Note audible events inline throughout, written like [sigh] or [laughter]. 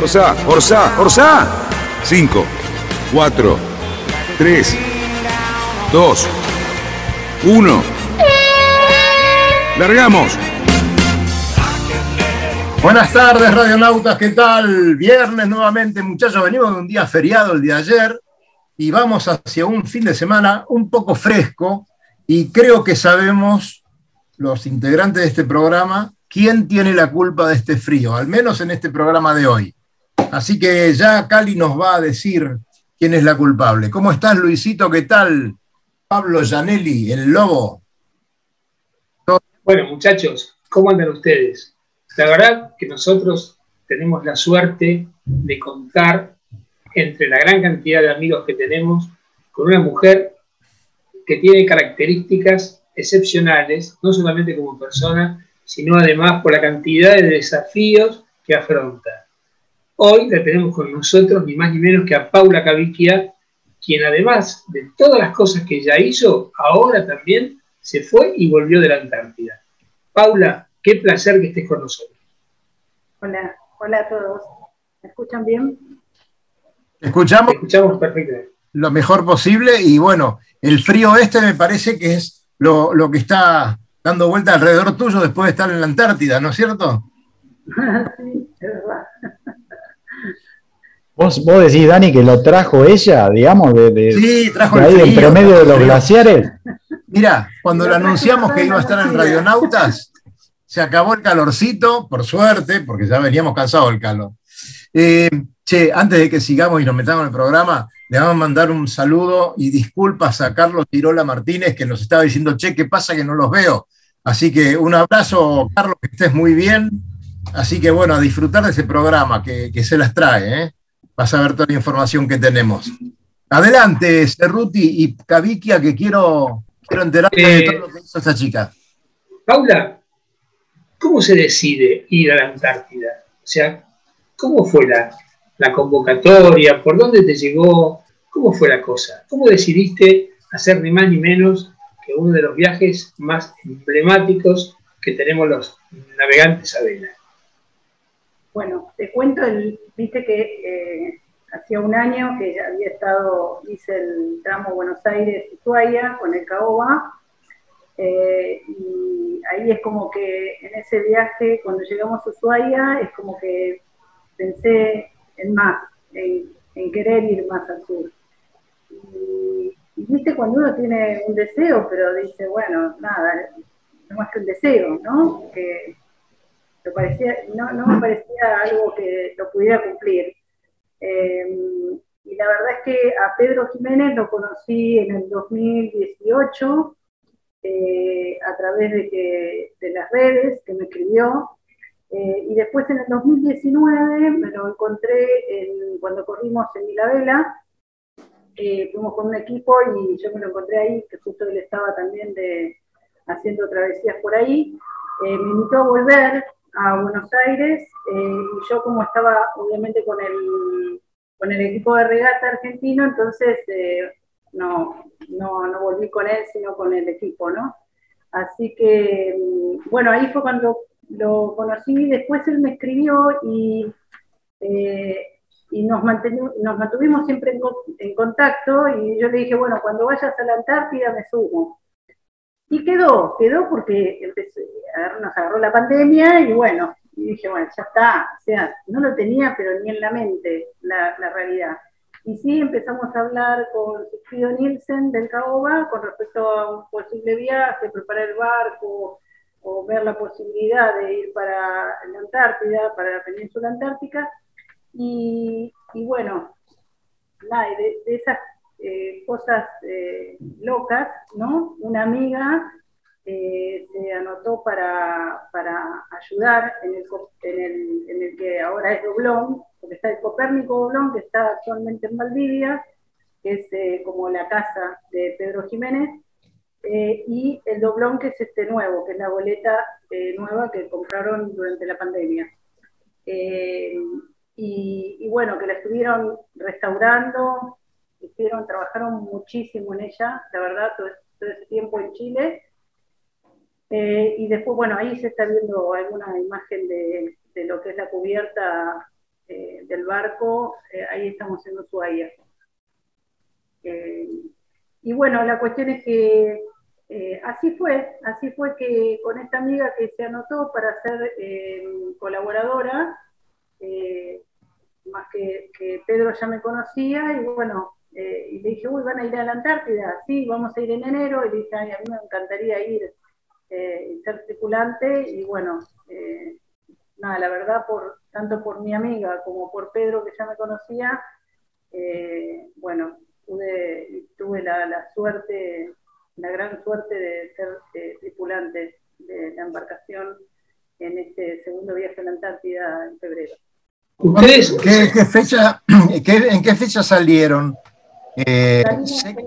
Orsa, Orsa, Orsa. 5, 4, 3, 2, 1. ¡Largamos! Buenas tardes, radionautas, ¿qué tal? Viernes nuevamente, muchachos, venimos de un día feriado el de ayer y vamos hacia un fin de semana un poco fresco y creo que sabemos, los integrantes de este programa, quién tiene la culpa de este frío, al menos en este programa de hoy. Así que ya Cali nos va a decir quién es la culpable. ¿Cómo estás, Luisito? ¿Qué tal? Pablo Janelli, el lobo. Bueno, muchachos, ¿cómo andan ustedes? La verdad que nosotros tenemos la suerte de contar entre la gran cantidad de amigos que tenemos con una mujer que tiene características excepcionales, no solamente como persona, sino además por la cantidad de desafíos que afronta. Hoy la tenemos con nosotros ni más ni menos que a Paula Cavicchia, quien además de todas las cosas que ya hizo, ahora también se fue y volvió de la Antártida. Paula, Qué placer que estés con nosotros. Hola, hola a todos. ¿Me escuchan bien? Escuchamos, escuchamos perfectamente. Lo mejor posible y bueno, el frío este me parece que es lo, que está dando vuelta alrededor tuyo después de estar en la Antártida, ¿no es cierto? [laughs] [laughs] sí, es verdad. ¿Vos, vos decís, Dani, que lo trajo ella, digamos, de, sí, trajo ahí en promedio de los glaciares? [laughs] Mira, cuando le anunciamos que iba a estar en Radionautas, se acabó el calorcito, por suerte, porque ya veníamos cansados del calor. Eh, che, antes de que sigamos y nos metamos en el programa, le vamos a mandar un saludo y disculpas a Carlos Tirola Martínez, que nos estaba diciendo, che, ¿qué pasa que no los veo? Así que un abrazo, Carlos, que estés muy bien. Así que bueno, a disfrutar de ese programa que, se las trae, ¿eh? Vas a ver toda la información que tenemos. Adelante, Cerruti y Caviquia, que quiero, quiero enterarme de todo lo que hizo esa chica. Paula, ¿Cómo se decide ir a la Antártida? O sea, ¿cómo fue la, convocatoria? ¿Por dónde te llegó? ¿Cómo fue la cosa? ¿Cómo decidiste hacer ni más ni menos que uno de los viajes más emblemáticos que tenemos los navegantes a vela? Bueno, te cuento, el, viste que eh, hacía un año que ya había estado, hice el tramo Buenos Aires-Ushuaia con el Caoba, eh, y ahí es como que en ese viaje, cuando llegamos a Ushuaia, es como que pensé en más, en, querer ir más al sur. Y, viste cuando uno tiene un deseo, pero dice, bueno, nada, no más que un deseo, ¿no? Parecía, no, me parecía algo que lo pudiera cumplir. Eh, y la verdad es que a Pedro Jiménez lo conocí en el 2018 eh, a través de, que, de las redes, que me escribió. Eh, y después en el 2019 me lo encontré cuando corrimos en Milavela. Eh, fuimos con un equipo y yo me lo encontré ahí, que justo él estaba también de, haciendo travesías por ahí. me invitó a volver a Buenos Aires y yo como estaba obviamente con el, con el equipo de regata argentino, entonces no, no, no volví con él, sino con el equipo, ¿no? Así que, mm, bueno, ahí fue cuando lo conocí, después él me escribió y, eh, y nos, nos mantuvimos siempre en, en, contacto y yo le dije, bueno, cuando vayas a la Antártida me subo. Y quedó, quedó porque nos agarró la pandemia y bueno, y dije, bueno, ya está, o sea, no lo tenía, pero ni en la mente la, realidad. Y sí, empezamos a hablar con Sigfrido Nielsen del Caoba con respecto a un posible viaje, preparar el barco o ver la posibilidad de ir para la Antártida, para la península antártica. Y, bueno, de, esas eh, cosas eh, locas, ¿no? Una amiga eh, se anotó para, ayudar en el, que ahora es Doblón, porque está el Copérnico Doblón, que está actualmente en Valdivia, que es eh, como la casa de Pedro Jiménez, eh, y el Doblón, que es este nuevo, que es la boleta nueva que compraron durante la pandemia. Y, bueno, que la estuvieron restaurando, hicieron, trabajaron muchísimo en ella, la verdad, todo, ese tiempo en Chile, eh, y después, bueno, ahí se está viendo alguna imagen de, lo que es la cubierta eh, del barco, eh, ahí estamos en Ushuaia. y bueno, la cuestión es que así fue, así fue que con esta amiga que se anotó para ser colaboradora, más que, Pedro ya me conocía, y bueno, y le dije, uy, van a ir a la Antártida, sí, vamos a ir en enero, y le dije, ay, a mí me encantaría ir eh, ser tripulante y bueno, eh, nada, la verdad, por, tanto por mi amiga como por Pedro, que ya me conocía, eh, bueno, tuve la, suerte, la gran suerte de ser tripulante de la embarcación en este segundo viaje a la Antártida en febrero. ¿Qué, fecha, [clears throat] ¿En qué fecha salieron? Eh,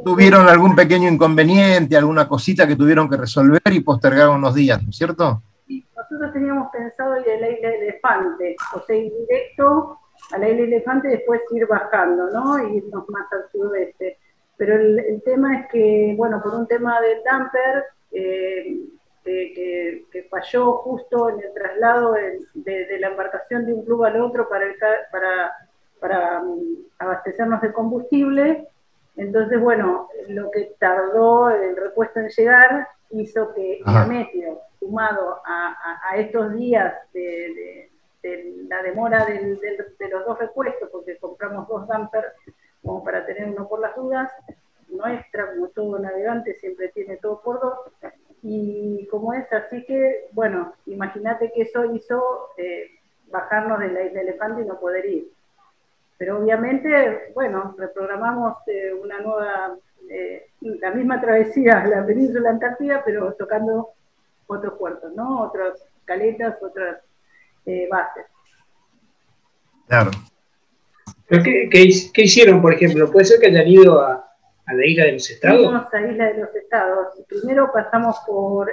tuvieron algún pequeño inconveniente, alguna cosita que tuvieron que resolver y postergaron unos días, ¿no es cierto? Sí, nosotros teníamos pensado ir a la isla Elefante, o sea, ir directo a la isla Elefante y después ir bajando, ¿no? Y irnos más al sudoeste. Pero el, tema es que, bueno, por un tema del damper, eh, que, falló justo en el traslado de, la embarcación de un club al otro para, para, para um, abastecernos de combustible, entonces, bueno, lo que tardó el repuesto en llegar hizo que el metro, sumado a, estos días de, la demora de los dos repuestos, porque compramos dos dampers como para tener uno por las dudas, nuestra, como todo navegante, siempre tiene todo por dos, y como es así que, bueno, imagínate que eso hizo eh, bajarnos de la isla Elefante y no poder ir. Pero obviamente, bueno, reprogramamos eh, una nueva, eh, la misma travesía a la península antártida, pero tocando otros puertos, ¿no? Otras caletas, otras eh, bases. Claro. qué, hicieron, por ejemplo? ¿Puede ser que hayan ido a, la Isla de los Estados? Fuimos a Isla de los Estados. Primero pasamos por,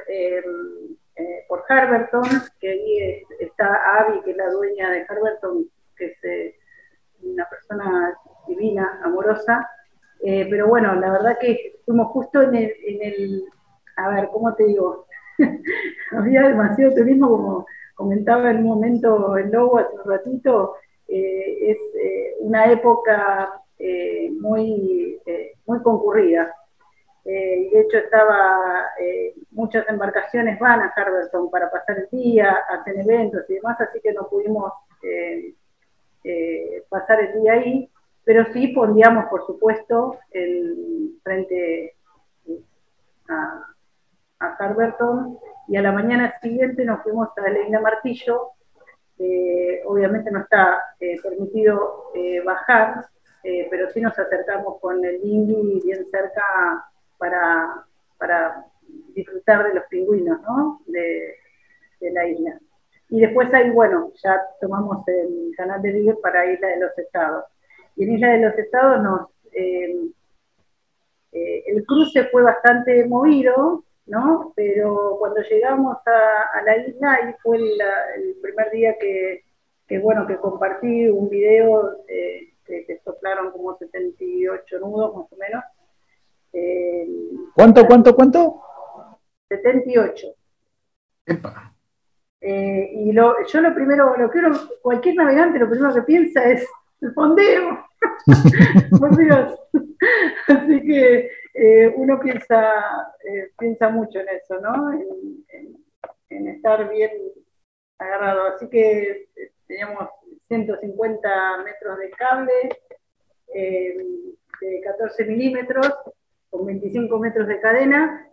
por Harberton, que ahí está Abby, que es la dueña de Harberton, que se una persona divina, amorosa, eh, pero bueno, la verdad que fuimos justo en el, a ver, ¿cómo te digo? [laughs] Había demasiado turismo, como comentaba en un momento el Lobo hace un ratito, eh, es eh, una época muy, muy concurrida. de hecho, estaba, muchas embarcaciones van a Harberton para pasar el día, hacen eventos y demás, así que no pudimos eh, pasar el día ahí, pero sí pondríamos, por supuesto, el frente a, a Carberton y a la mañana siguiente nos fuimos a la isla Martillo. obviamente no está eh, permitido eh, bajar, pero sí nos acercamos con el Indy bien cerca para, disfrutar de los pingüinos ¿no? de la isla. Y después ahí, bueno, ya tomamos el canal de River para Isla de los Estados. Y en Isla de los Estados nos, eh, eh, el cruce fue bastante movido, ¿no? Pero cuando llegamos a, la isla, ahí fue el, primer día que, bueno, que compartí un video eh, que, soplaron como 78 nudos más o menos. ¿Cuánto, cuánto, cuánto? 78. Epa. Eh, y lo, yo lo primero, lo que cualquier navegante lo primero que piensa es el fondeo. [laughs] Por Dios. Así que eh, uno piensa, eh, piensa mucho en eso, ¿no? En, estar bien agarrado. Así que teníamos 150 metros de cable de 14 milímetros con 25 metros de cadena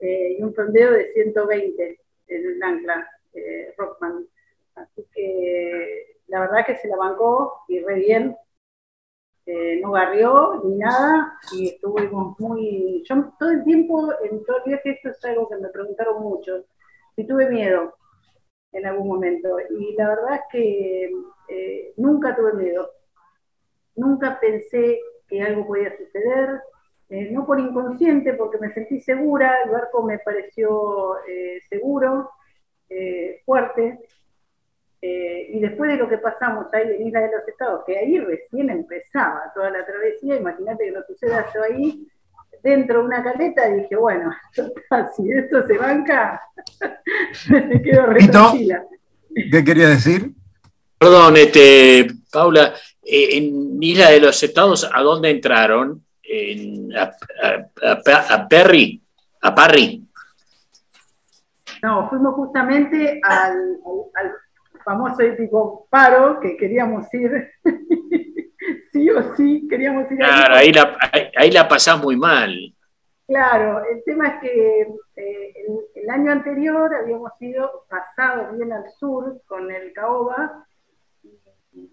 y un fondeo de 120 en el ancla eh, Rockman. Así que la verdad que se la bancó y re bien. eh, no barrió ni nada y estuvimos muy... Yo todo el tiempo, en todo el viaje, esto es algo que me preguntaron mucho, si tuve miedo en algún momento y la verdad es que eh, nunca tuve miedo, nunca pensé que algo podía suceder, eh, no por inconsciente, porque me sentí segura, el barco me pareció seguro, fuerte, eh, y después de lo que pasamos ahí en Isla de los Estados, que ahí recién empezaba toda la travesía, imagínate que lo suceda yo ahí, dentro de una caleta, dije, bueno, [laughs] si esto se banca, [laughs] me quedo re ¿Qué quería decir? Perdón, este, Paula, eh, en Isla de los Estados, ¿a dónde entraron? a, Perry, a Parry. No, fuimos justamente al famoso épico paro, que queríamos ir, [laughs] sí o sí, queríamos ir. Claro, ahí la, ahí, la pasás muy mal. Claro, el tema es que eh, el, año anterior habíamos ido pasado bien al sur con el caoba y,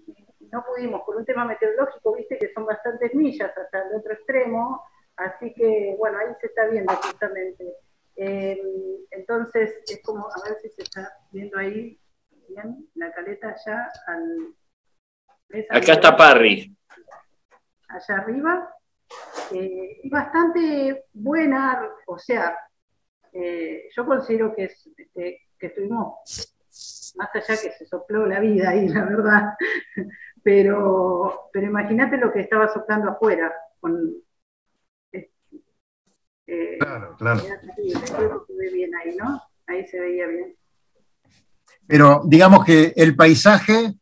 no pudimos por un tema meteorológico, viste que son bastantes millas hasta el otro extremo, así que bueno, ahí se está viendo justamente. Eh, entonces es como, a ver si se está viendo ahí, la caleta allá al... Acá está Parry. Allá arriba. Eh, y bastante buena, o sea, eh, yo considero que, es, este, que estuvimos más allá que se sopló la vida ahí, la verdad. [laughs] Pero, pero imagínate lo que estaba soplando afuera. Con, eh, claro, claro. bien ahí, ¿no? Ahí se veía bien. Pero digamos que el paisaje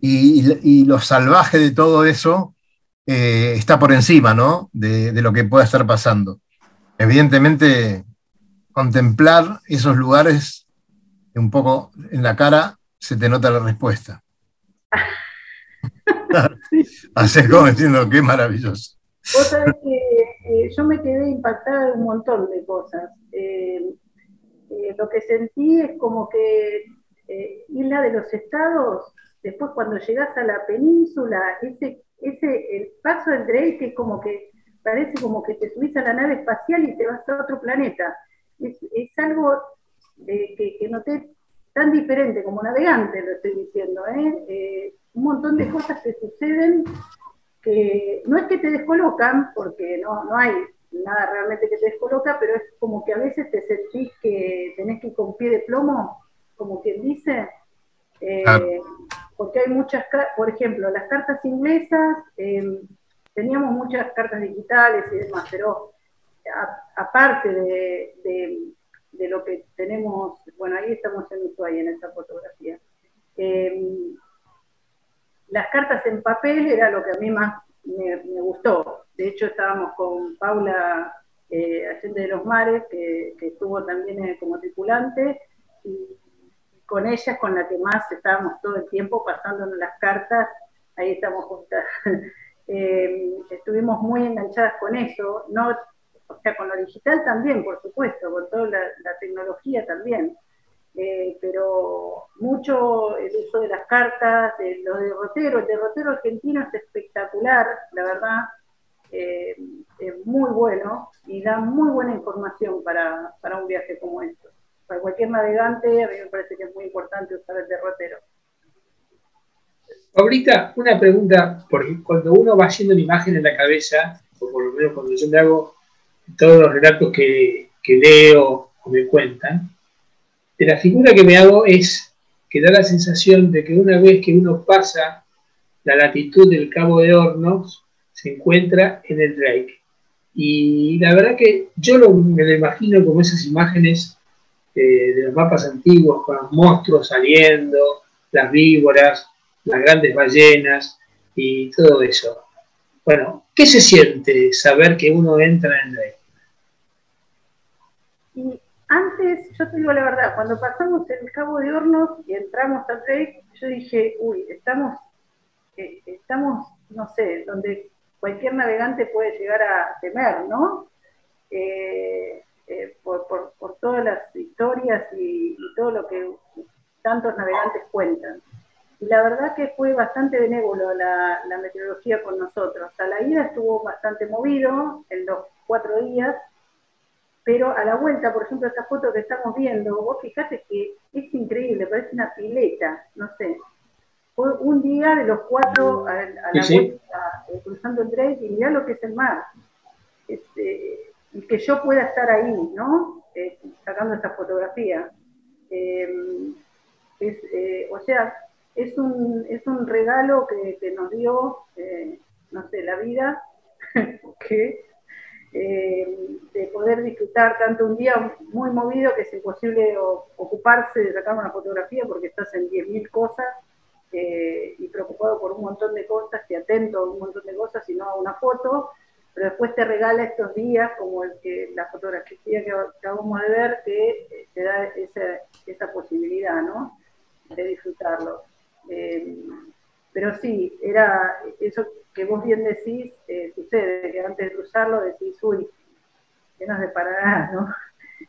y, lo salvaje de todo eso eh, está por encima, ¿no? De, lo que pueda estar pasando. Evidentemente, contemplar esos lugares un poco en la cara se te nota la respuesta. [laughs] [laughs] Así como diciendo, qué maravilloso. Vos sabés que eh, yo me quedé impactada de un montón de cosas. Eh, lo que sentí es como que eh, Isla de los Estados, después cuando llegas a la península, ese, ese, el paso del Drake es como que parece como que te subís a la nave espacial y te vas a otro planeta. Es, algo eh, que, que, noté tan diferente como navegante, lo estoy diciendo, ¿eh? ¿eh? un montón de cosas que suceden que no es que te descolocan, porque no, no hay nada realmente que te descoloca, pero es como que a veces te sentís que tenés que ir con pie de plomo como quien dice, eh, porque hay muchas, por ejemplo, las cartas inglesas, em, teníamos muchas cartas digitales y demás, pero aparte de, lo que tenemos, bueno, ahí estamos en Ushuaia en esa fotografía. Em, las cartas en papel era lo que a mí más me, gustó. De hecho, estábamos con Paula eh, Allende de los Mares, que, estuvo también eh, como tripulante, y con ella con la que más estábamos todo el tiempo pasándonos las cartas, ahí estamos juntas. [laughs] Eh, estuvimos muy enganchadas con eso, no, o sea, con lo digital también, por supuesto, con toda la, tecnología también, eh, pero mucho el uso de las cartas, de, lo derrotero, el derrotero argentino es espectacular, la verdad, eh, es muy bueno y da muy buena información para, para un viaje como este para cualquier navegante, a mí me parece que es muy importante usar el derrotero. Ahorita, una pregunta, porque cuando uno va haciendo una imagen en la cabeza, o por lo menos cuando yo me hago todos los relatos que, leo o me cuentan, la figura que me hago es que da la sensación de que una vez que uno pasa la latitud del Cabo de Hornos, se encuentra en el Drake. Y la verdad que yo me lo imagino como esas imágenes eh, de los mapas antiguos, con los monstruos saliendo, las víboras, las grandes ballenas y todo eso. Bueno, ¿qué se siente saber que uno entra en el Y antes, yo te digo la verdad, cuando pasamos el Cabo de Hornos y entramos al Drake, yo dije, uy, estamos, eh, estamos, no sé, donde cualquier navegante puede llegar a temer, ¿no? Eh, eh, por, todas las historias y, todo lo que tantos navegantes cuentan. y la verdad que fue bastante benévolo la, la, meteorología con nosotros. A la ida estuvo bastante movido en los cuatro días, pero a la vuelta, por ejemplo, esta foto que estamos viendo, vos fijate que es increíble, parece una pileta, no sé. Fue un día de los cuatro a, la vuelta, eh, cruzando el tren, y mirá lo que es el mar. Eh, y que yo pueda estar ahí, ¿no? Eh, sacando esa fotografía. o sea, es un, es un regalo que, nos dio, eh, no sé, la vida, [laughs] que, eh, de poder disfrutar tanto un día muy movido que es imposible ocuparse de sacar una fotografía porque estás en 10.000 cosas eh, y preocupado por un montón de cosas y atento a un montón de cosas y no a una foto, pero después te regala estos días como el que la fotografía que acabamos de ver que te da esa, esa posibilidad, ¿no? De disfrutarlo. Eh, pero sí, era eso que vos bien decís, eh, sucede, que antes de cruzarlo decís, uy, ¿qué nos deparará, [laughs] no?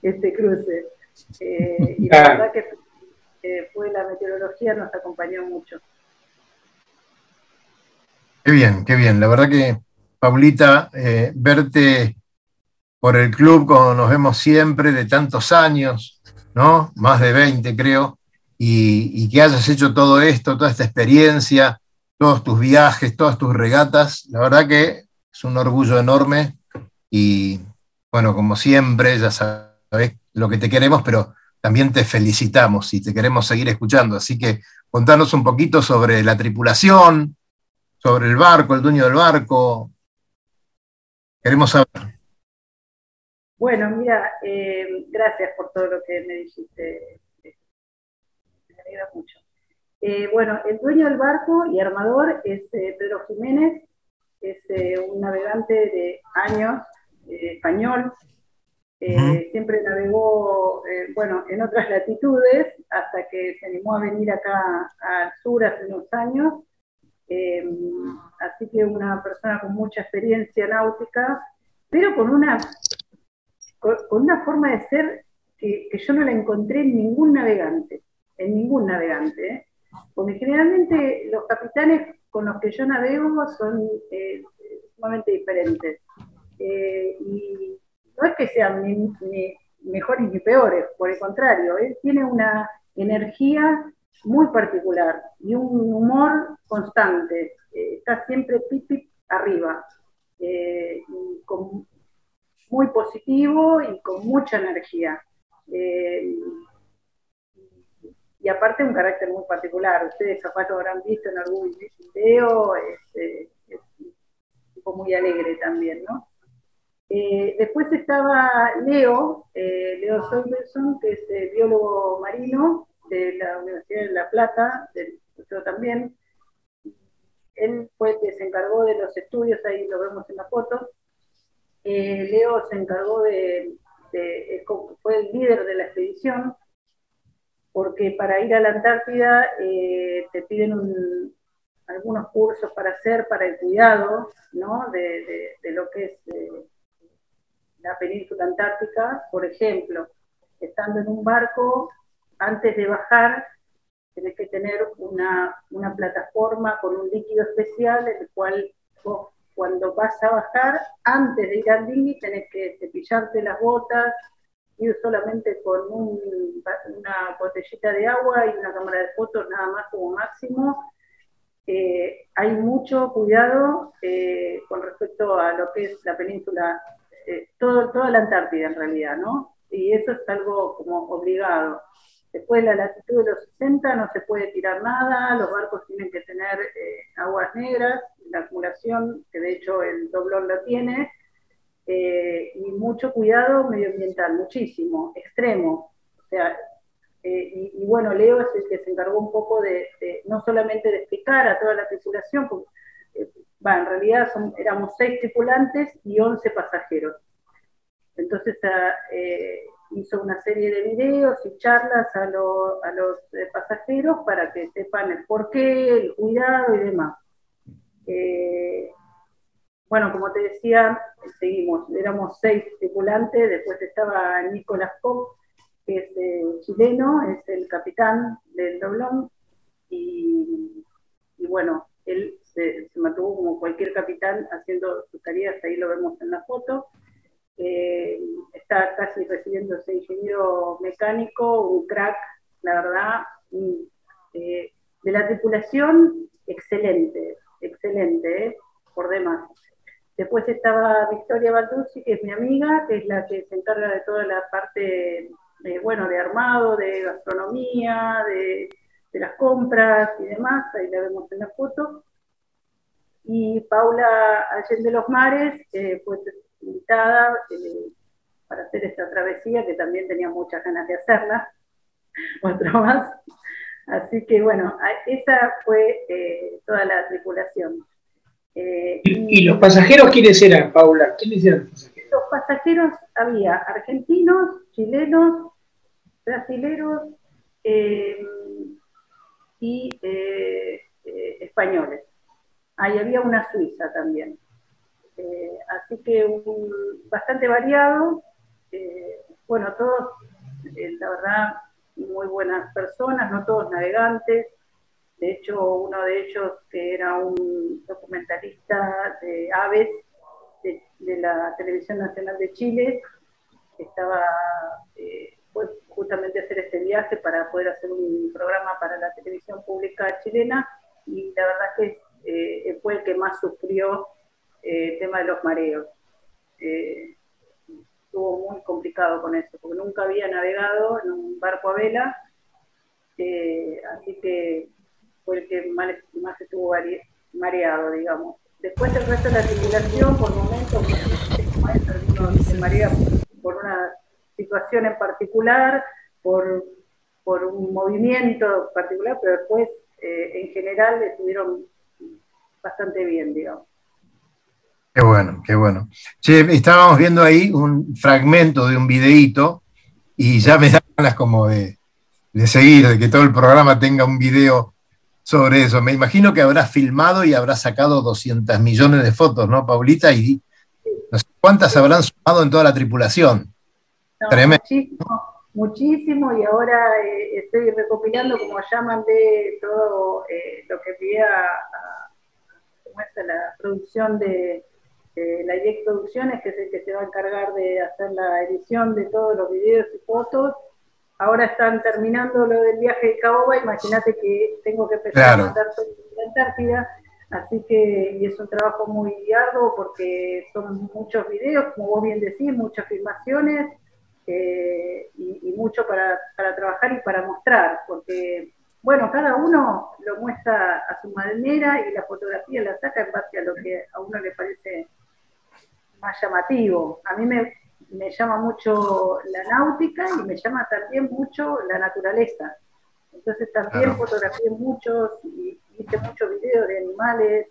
Este cruce. Eh, y la verdad que fue la meteorología, nos acompañó mucho. Qué bien, qué bien. La verdad que, Paulita, verte por el club como nos vemos siempre de tantos años, ¿no? Más de 20 creo, y, que hayas hecho todo esto, toda esta experiencia, todos tus viajes, todas tus regatas. La verdad que es un orgullo enorme y bueno, como siempre, ya sabes lo que te queremos, pero también te felicitamos y te queremos seguir escuchando. Así que contanos un poquito sobre la tripulación, sobre el barco, el dueño del barco. Queremos saber. Bueno, mira, eh, gracias por todo lo que me dijiste, mucho. Eh, bueno, el dueño del barco y armador es eh, Pedro Jiménez, es eh, un navegante de años, español, siempre navegó, bueno, en otras latitudes, hasta que se animó a venir acá al sur hace unos años, así que una persona con mucha experiencia náutica, pero con una, con, una forma de ser que yo no la encontré en ningún navegante en ningún navegante, ¿eh? Porque generalmente los capitanes con los que yo navego son eh, sumamente diferentes. Eh, y no es que sean ni, mejores ni peores, por el contrario, él tiene una energía muy particular y un humor constante, está siempre pip, arriba, muy positivo y con mucha energía y aparte un carácter muy particular. Ustedes capaz lo habrán visto en algún video, es, eh, un tipo muy alegre también, ¿no? Eh, después estaba Leo, eh, Leo Solverson, que es biólogo marino de la Universidad de La Plata, del también. Él fue el que se encargó de los estudios, ahí lo vemos en la foto. Leo se encargó de, fue el líder de la expedición, porque para ir a la Antártida eh, te piden algunos cursos para hacer para el cuidado ¿no? de, lo que es eh, la península antártica. Por ejemplo, estando en un barco, antes de bajar, tenés que tener una, plataforma con un líquido especial, el cual vos cuando vas a bajar, antes de ir al dinghy, tenés que cepillarte las botas, ir solamente con una botellita de agua y una cámara de fotos nada más como máximo. Eh, hay mucho cuidado eh, con respecto a lo que es la península, eh, todo, toda la Antártida en realidad, ¿no? Y eso es algo como obligado. Después de la latitud de los 60 no se puede tirar nada, los barcos tienen que tener aguas negras, la acumulación, que de hecho el doblón lo tiene, eh, y mucho cuidado medioambiental, muchísimo, extremo. O sea, eh, y, bueno, Leo es el que se encargó un poco de, no solamente de explicar a toda la tripulación, porque, eh, en realidad éramos seis tripulantes y once pasajeros. Entonces ah, hizo una serie de videos y charlas a, a los pasajeros para que sepan el porqué, el cuidado y demás. Bueno, como te decía, seguimos, éramos seis tripulantes, después estaba Nicolás Pop, que es eh, chileno, es el capitán del doblón, y, bueno, él se, mantuvo como cualquier capitán haciendo sus tareas, ahí lo vemos en la foto. Eh, está casi recibiéndose ingeniero mecánico, un crack, la verdad, eh, de la tripulación, excelente, excelente, ¿eh? por demás. Después estaba Victoria Balduzzi, que es mi amiga, que es la que se encarga de toda la parte, bueno, de armado, de gastronomía, de, las compras y demás, ahí la vemos en la foto. Y Paula Allende los Mares, eh, fue invitada eh, para hacer esta travesía, que también tenía muchas ganas de hacerla, [laughs] otra más. Así que bueno, esa fue eh, toda la tripulación. Eh, ¿Y, los pasajeros quiénes eran, Paula? ¿Quiénes eran los pasajeros? Los pasajeros había argentinos, chilenos, brasileros eh, y eh, españoles. Ahí había una suiza también. así que un, bastante variado. bueno, todos, la verdad, muy buenas personas, no todos navegantes. De hecho, uno de ellos, que era un documentalista de aves de, la Televisión Nacional de Chile, estaba eh, fue justamente hacer este viaje para poder hacer un programa para la televisión pública chilena y la verdad que eh, fue el que más sufrió eh, el tema de los mareos. estuvo muy complicado con eso, porque nunca había navegado en un barco a vela, así que fue el que más, estuvo mareado, digamos. Después el resto de la tripulación, por momentos, se marea por una situación en particular, por, por un movimiento particular, pero después eh, en general estuvieron bastante bien, digamos. Qué bueno, qué bueno. Che, estábamos viendo ahí un fragmento de un videíto y ya me dan ganas como de, de seguir, de que todo el programa tenga un video sobre eso. Me imagino que habrás filmado y habrás sacado 200 millones de fotos, ¿no, Paulita? Y no sé cuántas habrán sumado en toda la tripulación. Tremendo. Muchísimo, y ahora eh, estoy recopilando, como llaman, de todo eh, lo que pide a, la producción de, la IEC Producciones, que es el que se va a encargar de hacer la edición de todos los videos y fotos ahora están terminando lo del viaje de Caoba, imagínate que tengo que empezar a mandar todo la Antártida, así que y es un trabajo muy arduo porque son muchos videos, como vos bien decís, muchas filmaciones eh, y, mucho para, trabajar y para mostrar, porque bueno, cada uno lo muestra a su manera y la fotografía la saca en base a lo que a uno le parece más llamativo. A mí me, me llama mucho la náutica y me llama también mucho la naturaleza. Entonces también fotografié muchos y hice muchos videos de animales,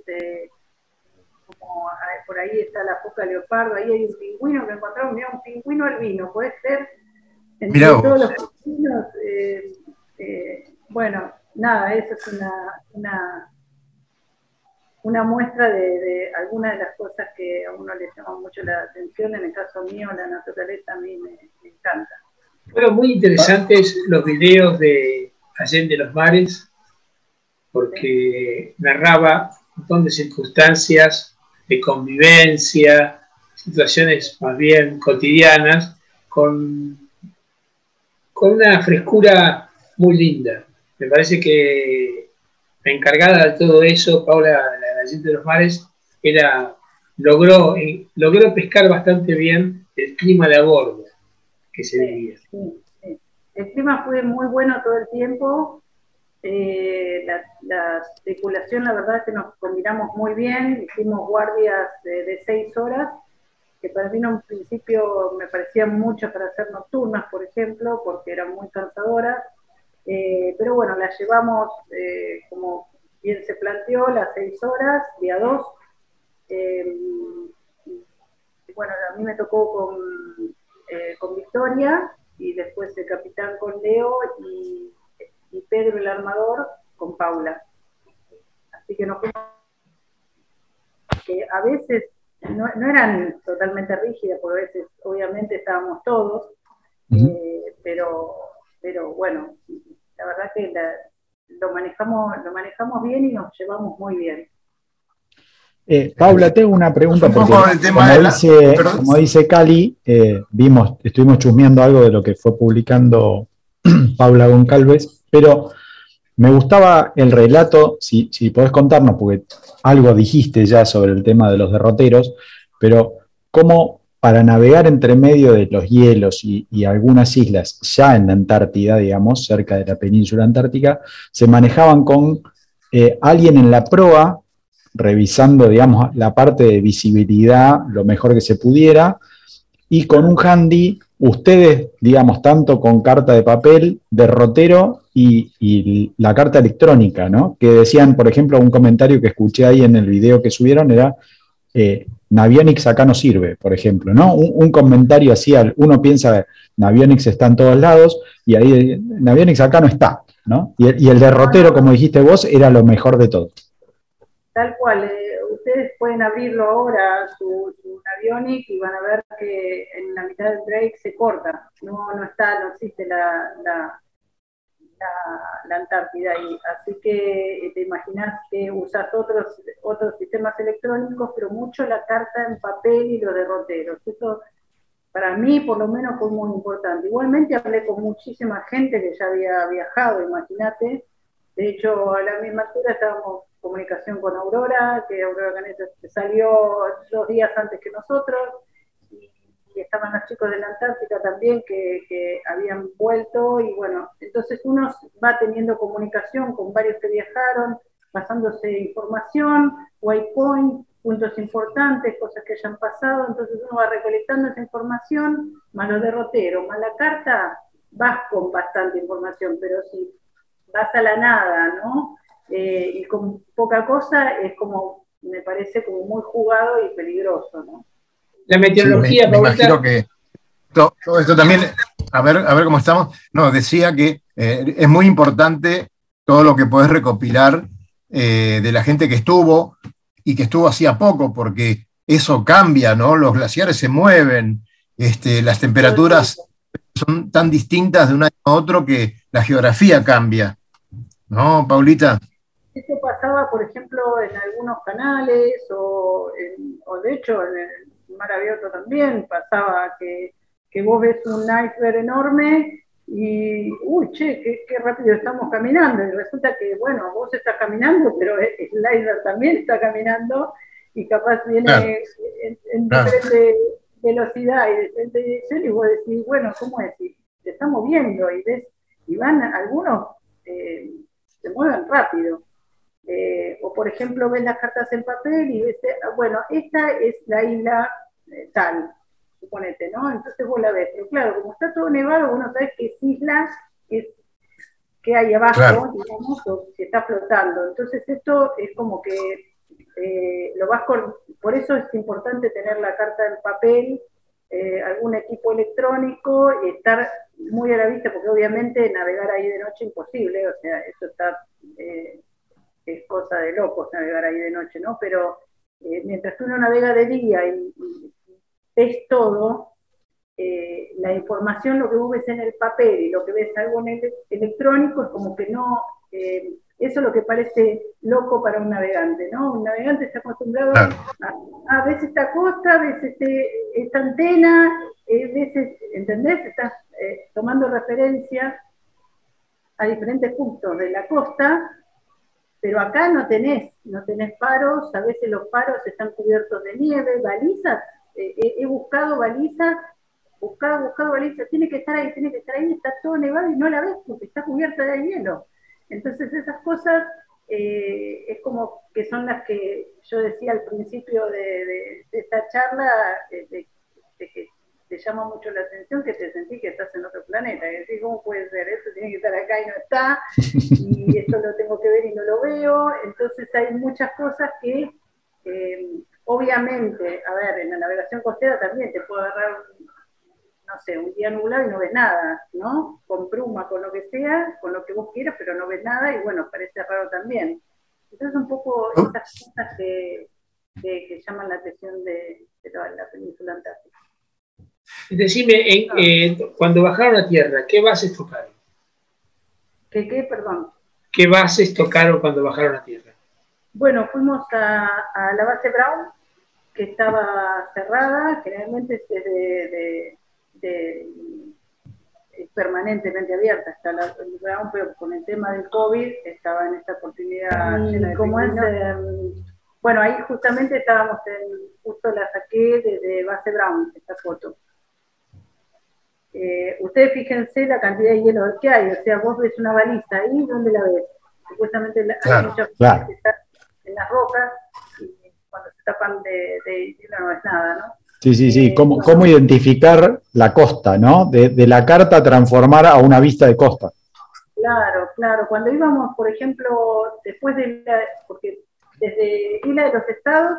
como por ahí está la foca leopardo, ahí hay un pingüino que encontramos, mira, un pingüino albino, ¿puede ser? Entre todos los pingüinos, eh, eh, bueno, nada, eso es una, una una muestra de, algunas de las cosas que a uno le llama mucho la atención. En el caso mío, la naturaleza a mí me, encanta. Fueron muy interesantes los videos de Allende los Mares, porque narraba un montón de circunstancias de convivencia, situaciones más bien cotidianas, con, con una frescura muy linda. Me parece que la encargada de todo eso, Paula, la, gente de los mares, era, logró, eh, logró pescar bastante bien el clima de a bordo que se vivía. El clima fue muy bueno todo el tiempo. Eh, la, circulación, la verdad es que nos combinamos muy bien. Hicimos guardias de seis horas, que para mí en un principio me parecían muchas para hacer nocturnas, por ejemplo, porque eran muy cansadoras eh, pero bueno, la llevamos, como bien se planteó, las seis horas, día dos. Eh, bueno, a mí me tocó con, con Victoria y después el capitán con Leo y, Pedro el armador con Paula. Así que nos que a veces no, eran totalmente rígidas, porque a veces obviamente estábamos todos, pero, pero bueno, la verdad que lo manejamos, lo manejamos bien y nos llevamos muy bien. Eh, Paula, tengo una pregunta Un porque, el tema como, de la- dice, como dice Cali, eh, vimos, estuvimos chusmeando algo de lo que fue publicando [clears throat] Paula Goncalves, pero me gustaba el relato, si, si podés contarnos, porque algo dijiste ya sobre el tema de los derroteros, pero cómo para navegar entre medio de los hielos y, algunas islas, ya en la Antártida, digamos, cerca de la península antártica, se manejaban con eh, alguien en la proa revisando, digamos, la parte de visibilidad lo mejor que se pudiera, y con un handy, ustedes, digamos, tanto con carta de papel, derrotero y, y la carta electrónica, ¿no? Que decían, por ejemplo, un comentario que escuché ahí en el video que subieron era, eh, Navionics acá no sirve, por ejemplo, ¿no? Un, comentario así, al- uno piensa, Navionics está en todos lados, y ahí, Navionics acá no está, ¿no? Y, el- derrotero, como dijiste vos, era lo mejor de todo. Tal cual, eh, ustedes pueden abrirlo ahora, su, su y van a ver que en la mitad del break se corta. No, está, no existe la, la, Antártida ahí. Así que eh, te imaginas que usas otros, otros sistemas electrónicos, pero mucho la carta en papel y los derroteros. Eso para mí por lo menos fue muy importante. Igualmente hablé con muchísima gente que ya había viajado, imagínate. De hecho, a la misma altura estábamos en comunicación con Aurora, que Aurora Caneta salió dos días antes que nosotros, y, estaban los chicos de la Antártica también que, que habían vuelto, y bueno, entonces uno va teniendo comunicación con varios que viajaron, pasándose información, waypoint, puntos importantes, cosas que hayan pasado, entonces uno va recolectando esa información, más los derroteros, más la carta, vas con bastante información, pero si vas a la nada, ¿no? Eh, y con poca cosa es como, me parece como muy jugado y peligroso, ¿no? La Sí, meteorología, me, me Paulita, imagino que todo, todo esto también, a ver, a ver cómo estamos. No, decía que eh, es muy importante todo lo que podés recopilar eh, de la gente que estuvo y que estuvo hacía poco, porque eso cambia, ¿no? Los glaciares se mueven, este, las temperaturas son tan distintas de un año a otro que la geografía cambia. ¿No, Paulita? Esto pasaba, por ejemplo, en algunos canales o, en- o de hecho en el mar abierto también pasaba que, que vos ves un iceberg enorme y, uy, che, qué, qué rápido estamos caminando. Y resulta que, bueno, vos estás caminando, pero el iceberg también está caminando y capaz viene Claro. en, en Claro. diferente velocidad y diferente dirección y vos decís, bueno, ¿cómo es? Y te está moviendo y ves, y van algunos, eh, se mueven rápido. Eh, o por ejemplo, ves las cartas en papel y ves, eh, bueno, esta es la isla eh, tal, suponete, ¿no? Entonces vos la ves, pero claro, como está todo nevado, vos no sabés qué es isla, es qué hay abajo, Claro. digamos, o si está flotando. Entonces esto es como que eh, lo vas con, por eso es importante tener la carta en papel, eh, algún equipo electrónico y estar muy a la vista, porque obviamente navegar ahí de noche es imposible, o sea, eso está, eh, es cosa de locos navegar ahí de noche, ¿no? Pero eh, mientras que uno navega de día y, y ves todo, eh, la información, lo que vos ves en el papel y lo que ves algo en el electrónico es como que no, eh, eso es lo que parece loco para un navegante, ¿no? Un navegante está acostumbrado Claro. a, a ves esta costa, ves este, esta antena, eh, ves, es- ¿entendés? Estás tomando referencia a diferentes puntos de la costa, pero acá no tenés, no tenés paros, a veces los paros están cubiertos de nieve, balizas, eh, he, he buscado balizas, buscado, buscado balizas, tiene que estar ahí, tiene que estar ahí, está todo nevado y no la ves porque está cubierta de hielo. Entonces esas cosas eh, es como que son las que yo decía al principio de, esta charla, eh, de que te llama mucho la atención que te sentís que estás en otro planeta, y decís, ¿cómo puede ser? Esto tiene que estar acá y no está, y esto lo tengo que ver y no lo veo, entonces hay muchas cosas que eh, obviamente, a ver, en la navegación costera también te puede agarrar, no sé, un día nublado y no ves nada, ¿no? Con bruma, con lo que sea, con lo que vos quieras, pero no ves nada y bueno, parece raro también. Entonces un poco Oh. estas cosas que, que, que llaman la atención de, de la península antártica. Decime, en- eh, cuando bajaron a tierra, ¿qué bases tocaron? ¿Qué, qué? Perdón. ¿qué bases tocaron cuando bajaron a tierra? Bueno, fuimos a, la base Brown, que estaba cerrada, generalmente es de, permanentemente abierta. Está la Brown, pero con el tema del COVID estaba en esta oportunidad llena ¿Cómo es? Bueno, ahí justamente estábamos en, justo la saqué desde base Brown, esta foto. Eh, ustedes fíjense la cantidad de hielo que hay, o sea, vos ves una baliza ahí, ¿dónde la ves? Supuestamente hay muchas claro. que están en las rocas y cuando se tapan de, hielo no es nada, ¿no? Sí, sí, sí. Eh, ¿Cómo, ¿Cómo, identificar la costa, ¿no? De, de, la carta transformar a una vista de costa. Claro, claro. Cuando íbamos, por ejemplo, después de la, porque desde Isla de los Estados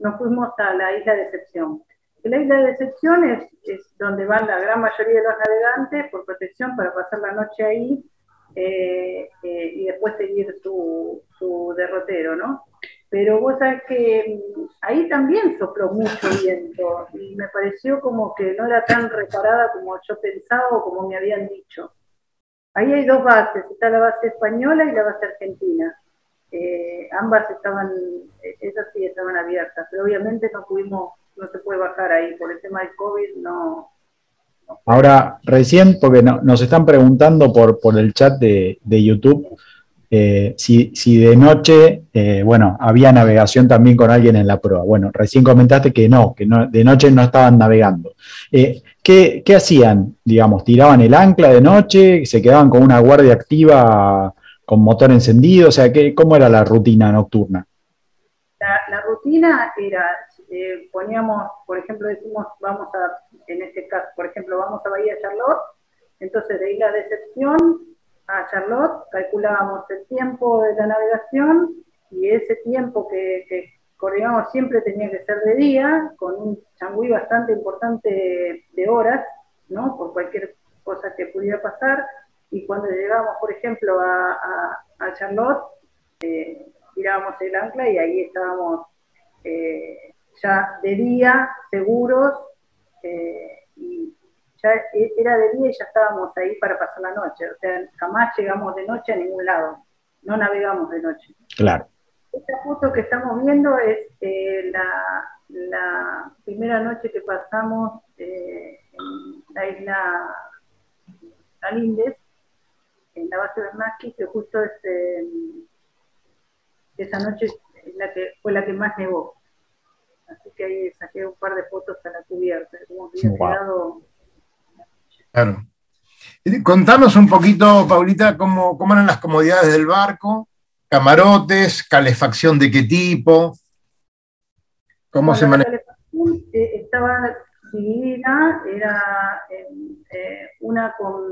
nos fuimos a la Isla de Excepción. La isla de Decepción es, donde van la gran mayoría de los navegantes por protección para pasar la noche ahí eh, eh, y después seguir su, derrotero, ¿no? Pero vos sabés que mm, ahí también sopló mucho viento y me pareció como que no era tan reparada como yo pensaba o como me habían dicho. Ahí hay dos bases, está la base española y la base argentina. Eh, ambas estaban, esas sí estaban abiertas, pero obviamente no pudimos no se puede bajar ahí. Por el tema del COVID no. Ahora, recién, porque nos están preguntando por, por el chat de, YouTube, eh, si, de noche, eh, bueno, había navegación también con alguien en la prueba. Bueno, recién comentaste que no, que no, de noche no estaban navegando. Eh, ¿qué, ¿qué, hacían? Digamos, tiraban el ancla de noche, se quedaban con una guardia activa con motor encendido, o sea, ¿qué, ¿cómo era la rutina nocturna? la rutina era eh, poníamos, por ejemplo, decimos, vamos a, en este caso, por ejemplo, vamos a Bahía Charlotte, entonces de Isla Decepción a Charlotte calculábamos el tiempo de la navegación y ese tiempo que, que coordinamos siempre tenía que ser de día, con un changüí bastante importante de horas, ¿no? Por cualquier cosa que pudiera pasar. Y cuando llegábamos, por ejemplo, a, a, Charlotte, eh, tirábamos el ancla y ahí estábamos eh, ya de día, seguros, eh, y ya e, era de día y ya estábamos ahí para pasar la noche. O sea, jamás llegamos de noche a ningún lado, no navegamos de noche. Claro. Esta foto que estamos viendo es eh, la, primera noche que pasamos eh, en la isla Galindes, en la base de Bernaschi, que justo es, esa noche la que, fue la que más nevó. Así que ahí saqué un par de fotos a la cubierta, como había quedado. Claro. Contanos un poquito, Paulita, cómo, cómo eran las comodidades del barco, camarotes, calefacción de qué tipo, cómo se maneja. La calefacción eh, estaba dividida, era eh, una con,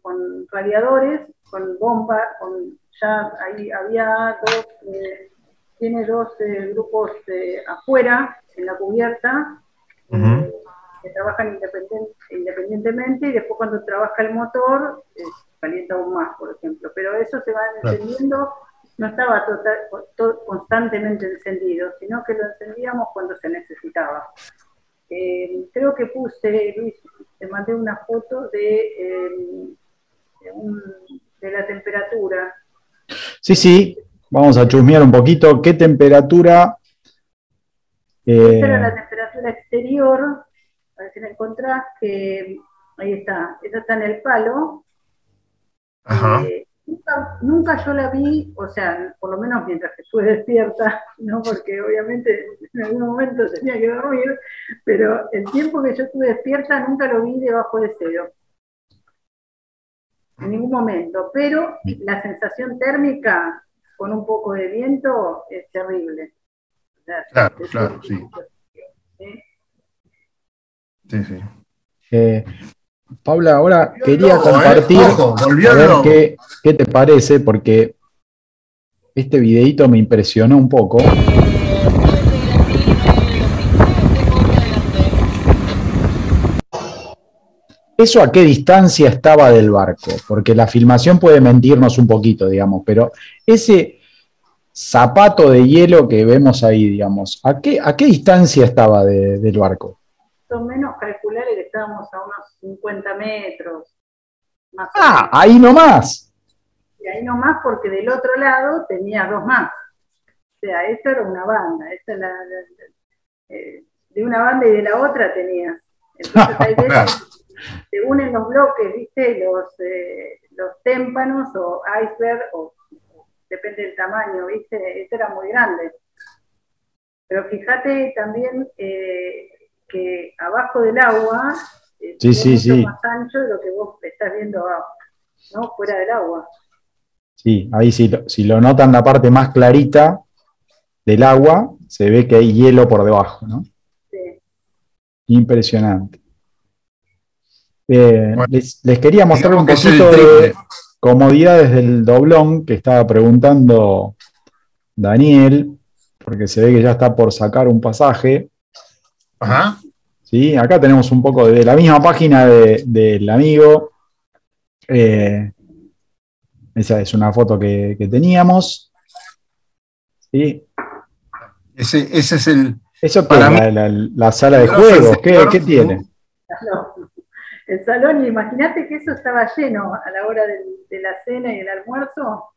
con, radiadores, con bomba, con ya ahí había dos, eh, tiene dos grupos afuera, en la cubierta, eh, que trabajan independientemente y después cuando trabaja el motor, eh, calienta aún más, por ejemplo. Pero eso se va encendiendo, no estaba constantemente encendido, sino que lo encendíamos cuando se necesitaba. Eh, creo que puse, Luis, te mandé una foto de, de la temperatura. Sí, sí, vamos a chusmear un poquito. ¿Qué temperatura esa era la eh, temperatura exterior, a ver si la encontrás, que ahí está, esa está en el palo. Eh, nunca, yo la vi, o sea, por lo menos mientras que estuve despierta, [laughs] ¿no? porque obviamente en algún momento tenía que dormir, pero el tiempo que yo estuve despierta nunca lo vi debajo de cero. En ningún momento, pero la sensación térmica con un poco de viento es terrible. Claro, claro, sí. Sí, sí. Eh, Paula, ahora quería compartir qué, qué, te parece, porque este videito me impresionó un poco. ¿Eso a qué distancia estaba del barco? Porque la filmación puede mentirnos un poquito, digamos, pero ese, zapato de hielo que vemos ahí, digamos, ¿a qué, a qué distancia estaba del barco? Son menos calculares que estábamos a unos 50 metros. ah, ahí nomás. Y ahí nomás porque del otro lado tenía dos más. O sea, esto era una banda, esta la, eh, de una banda y de la otra tenías. [laughs] Entonces hay veces se unen los bloques, ¿viste? Los, eh, los témpanos o iceberg, o, depende del tamaño, ¿viste? Este era muy grande. Pero fíjate también eh, que abajo del agua eh, es mucho más ancho de lo que vos estás viendo abajo, ¿no? Fuera del agua. Sí, ahí si lo, si lo notan la parte más clarita del agua, se ve que hay hielo por debajo, ¿no? Sí. Impresionante. Eh, les, quería mostrar un poquito de comodidades del doblón que estaba preguntando Daniel, porque se ve que ya está por sacar un pasaje. Ajá. ¿Sí? Acá tenemos un poco de la misma página del amigo. Eh, esa es una foto que, teníamos. ¿Sí? Ese, es el. Eso para la, la, sala de juegos, ¿qué, ¿qué tiene? El salón, y imagínate que eso estaba lleno a la hora de la cena y el almuerzo,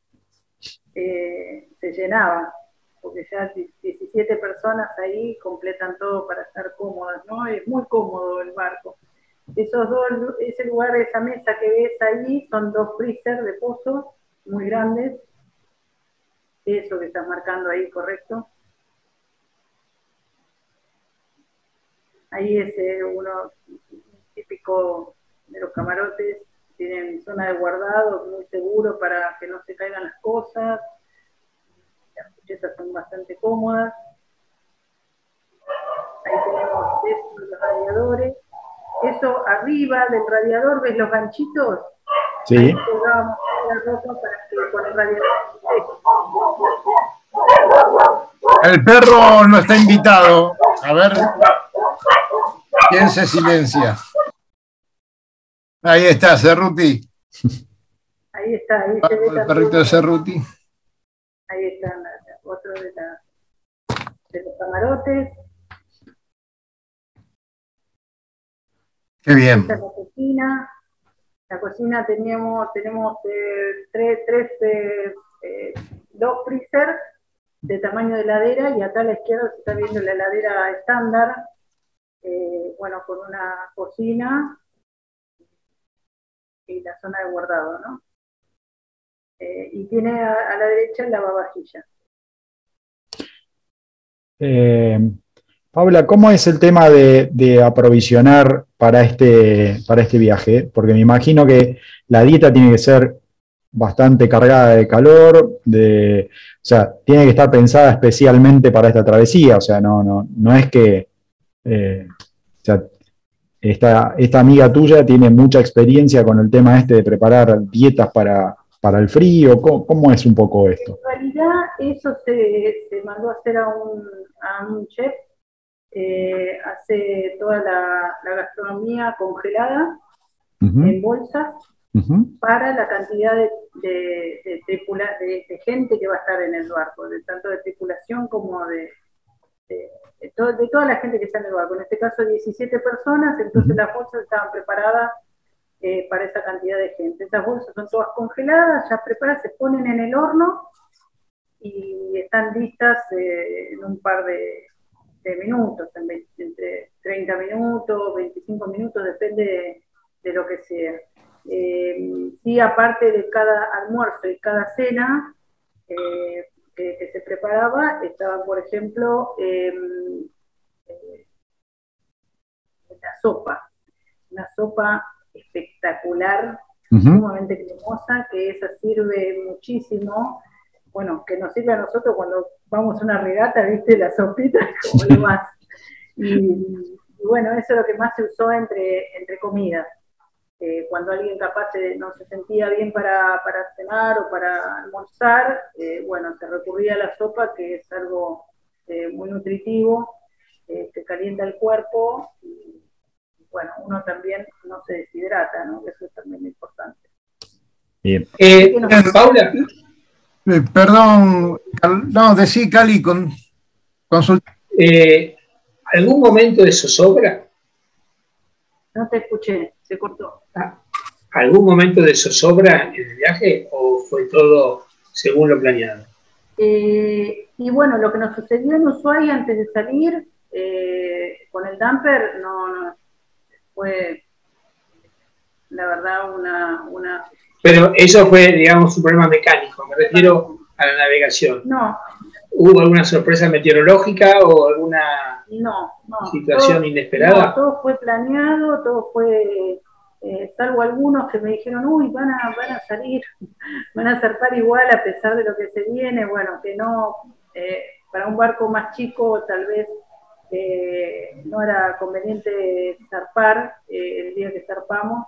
eh, se llenaba, porque ya 17 personas ahí completan todo para estar cómodas, ¿no? Es muy cómodo el barco. Esos dos, ese lugar, esa mesa que ves ahí, son dos freezer de pozo muy grandes. Eso que estás marcando ahí, correcto. Ahí es eh, uno típico de los camarotes, tienen zona de guardado muy seguro para que no se caigan las cosas, las cuchetas son bastante cómodas. Ahí tenemos los radiadores. Eso arriba del radiador, ¿ves los ganchitos? Sí. Ahí la ropa para que con el radiador. El perro no está invitado. A ver. ¿Quién se silencia? Ahí está, Cerruti. Ahí está, ahí se ve El perrito de Cerruti. Ahí está otro de, la, de los camarotes. Qué bien. Esta es la cocina. La cocina teníamos, tenemos eh, tres, tres eh, eh, dos freezer de tamaño de heladera y acá a la izquierda se está viendo la heladera estándar bueno, con una cocina y la zona de guardado, ¿no? Eh, y tiene a, la derecha el lavavajilla. Eh, Paula, ¿cómo es el tema de, aprovisionar para este, para este viaje? Porque me imagino que la dieta tiene que ser bastante cargada de calor, de, o sea, tiene que estar pensada especialmente para esta travesía, o sea, no, no, no es que eh, esta, esta, amiga tuya tiene mucha experiencia con el tema este de preparar dietas para, para el frío. ¿Cómo, es un poco esto? En realidad eso se, se mandó a hacer a un, a un chef, eh, hace toda la, gastronomía congelada en bolsas para la cantidad de, de, de, gente que va a estar en el barco, de tanto de tripulación como de, de, toda la gente que está en el barco, en este caso 17 personas, entonces las bolsas estaban preparadas eh, para esa cantidad de gente. Esas bolsas son todas congeladas, ya preparadas, se ponen en el horno y están listas eh, en un par de, minutos, entre 30 minutos, 25 minutos, depende de, lo que sea. Eh, sí, aparte de cada almuerzo y cada cena, eh, que, se preparaba estaba, por ejemplo, em, eh, la sopa, una sopa espectacular, sumamente cremosa, que esa sirve muchísimo, bueno, que nos sirve a nosotros cuando vamos a una regata, viste, la sopita, [laughs] como lo [laughs] más. Y, bueno, eso es lo que más se usó entre, entre comidas. Eh, cuando alguien capaz no se sentía bien para, cenar o para almorzar, eh, bueno, se recurría a la sopa, que es algo eh, muy nutritivo, que calienta el cuerpo y, bueno, uno también no se deshidrata, ¿no? Eso es también importante. Bien. Paula. perdón, no, decí Cali con consulta. ¿Algún momento de zozobra? No te escuché, se cortó. ¿Algún momento de zozobra en el viaje o fue todo según lo planeado. Eh, y bueno, lo que nos sucedió en Ushuaia antes de salir eh, con el damper no, fue, la verdad, una, una... Pero eso fue, digamos, un problema mecánico, me refiero a la navegación. No. ¿Hubo alguna sorpresa meteorológica o alguna no, situación inesperada? No, todo fue planeado, todo fue eh, salvo algunos que me dijeron, uy, van a, van a salir, [laughs] van a zarpar igual a pesar de lo que se viene, bueno, que no, eh, para un barco más chico tal vez eh, no era conveniente zarpar el día que zarpamos,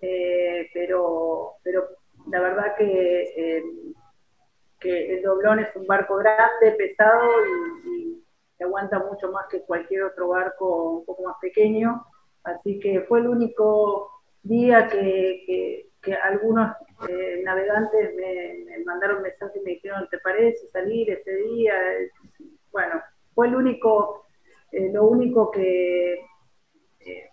pero, pero la verdad que, que el doblón es un barco grande, pesado y, y aguanta mucho más que cualquier otro barco un poco más pequeño. Así que fue el único día que, algunos eh, navegantes me, mandaron mensajes y me dijeron, ¿te parece salir ese día? Bueno, fue el único, eh, lo único que, eh,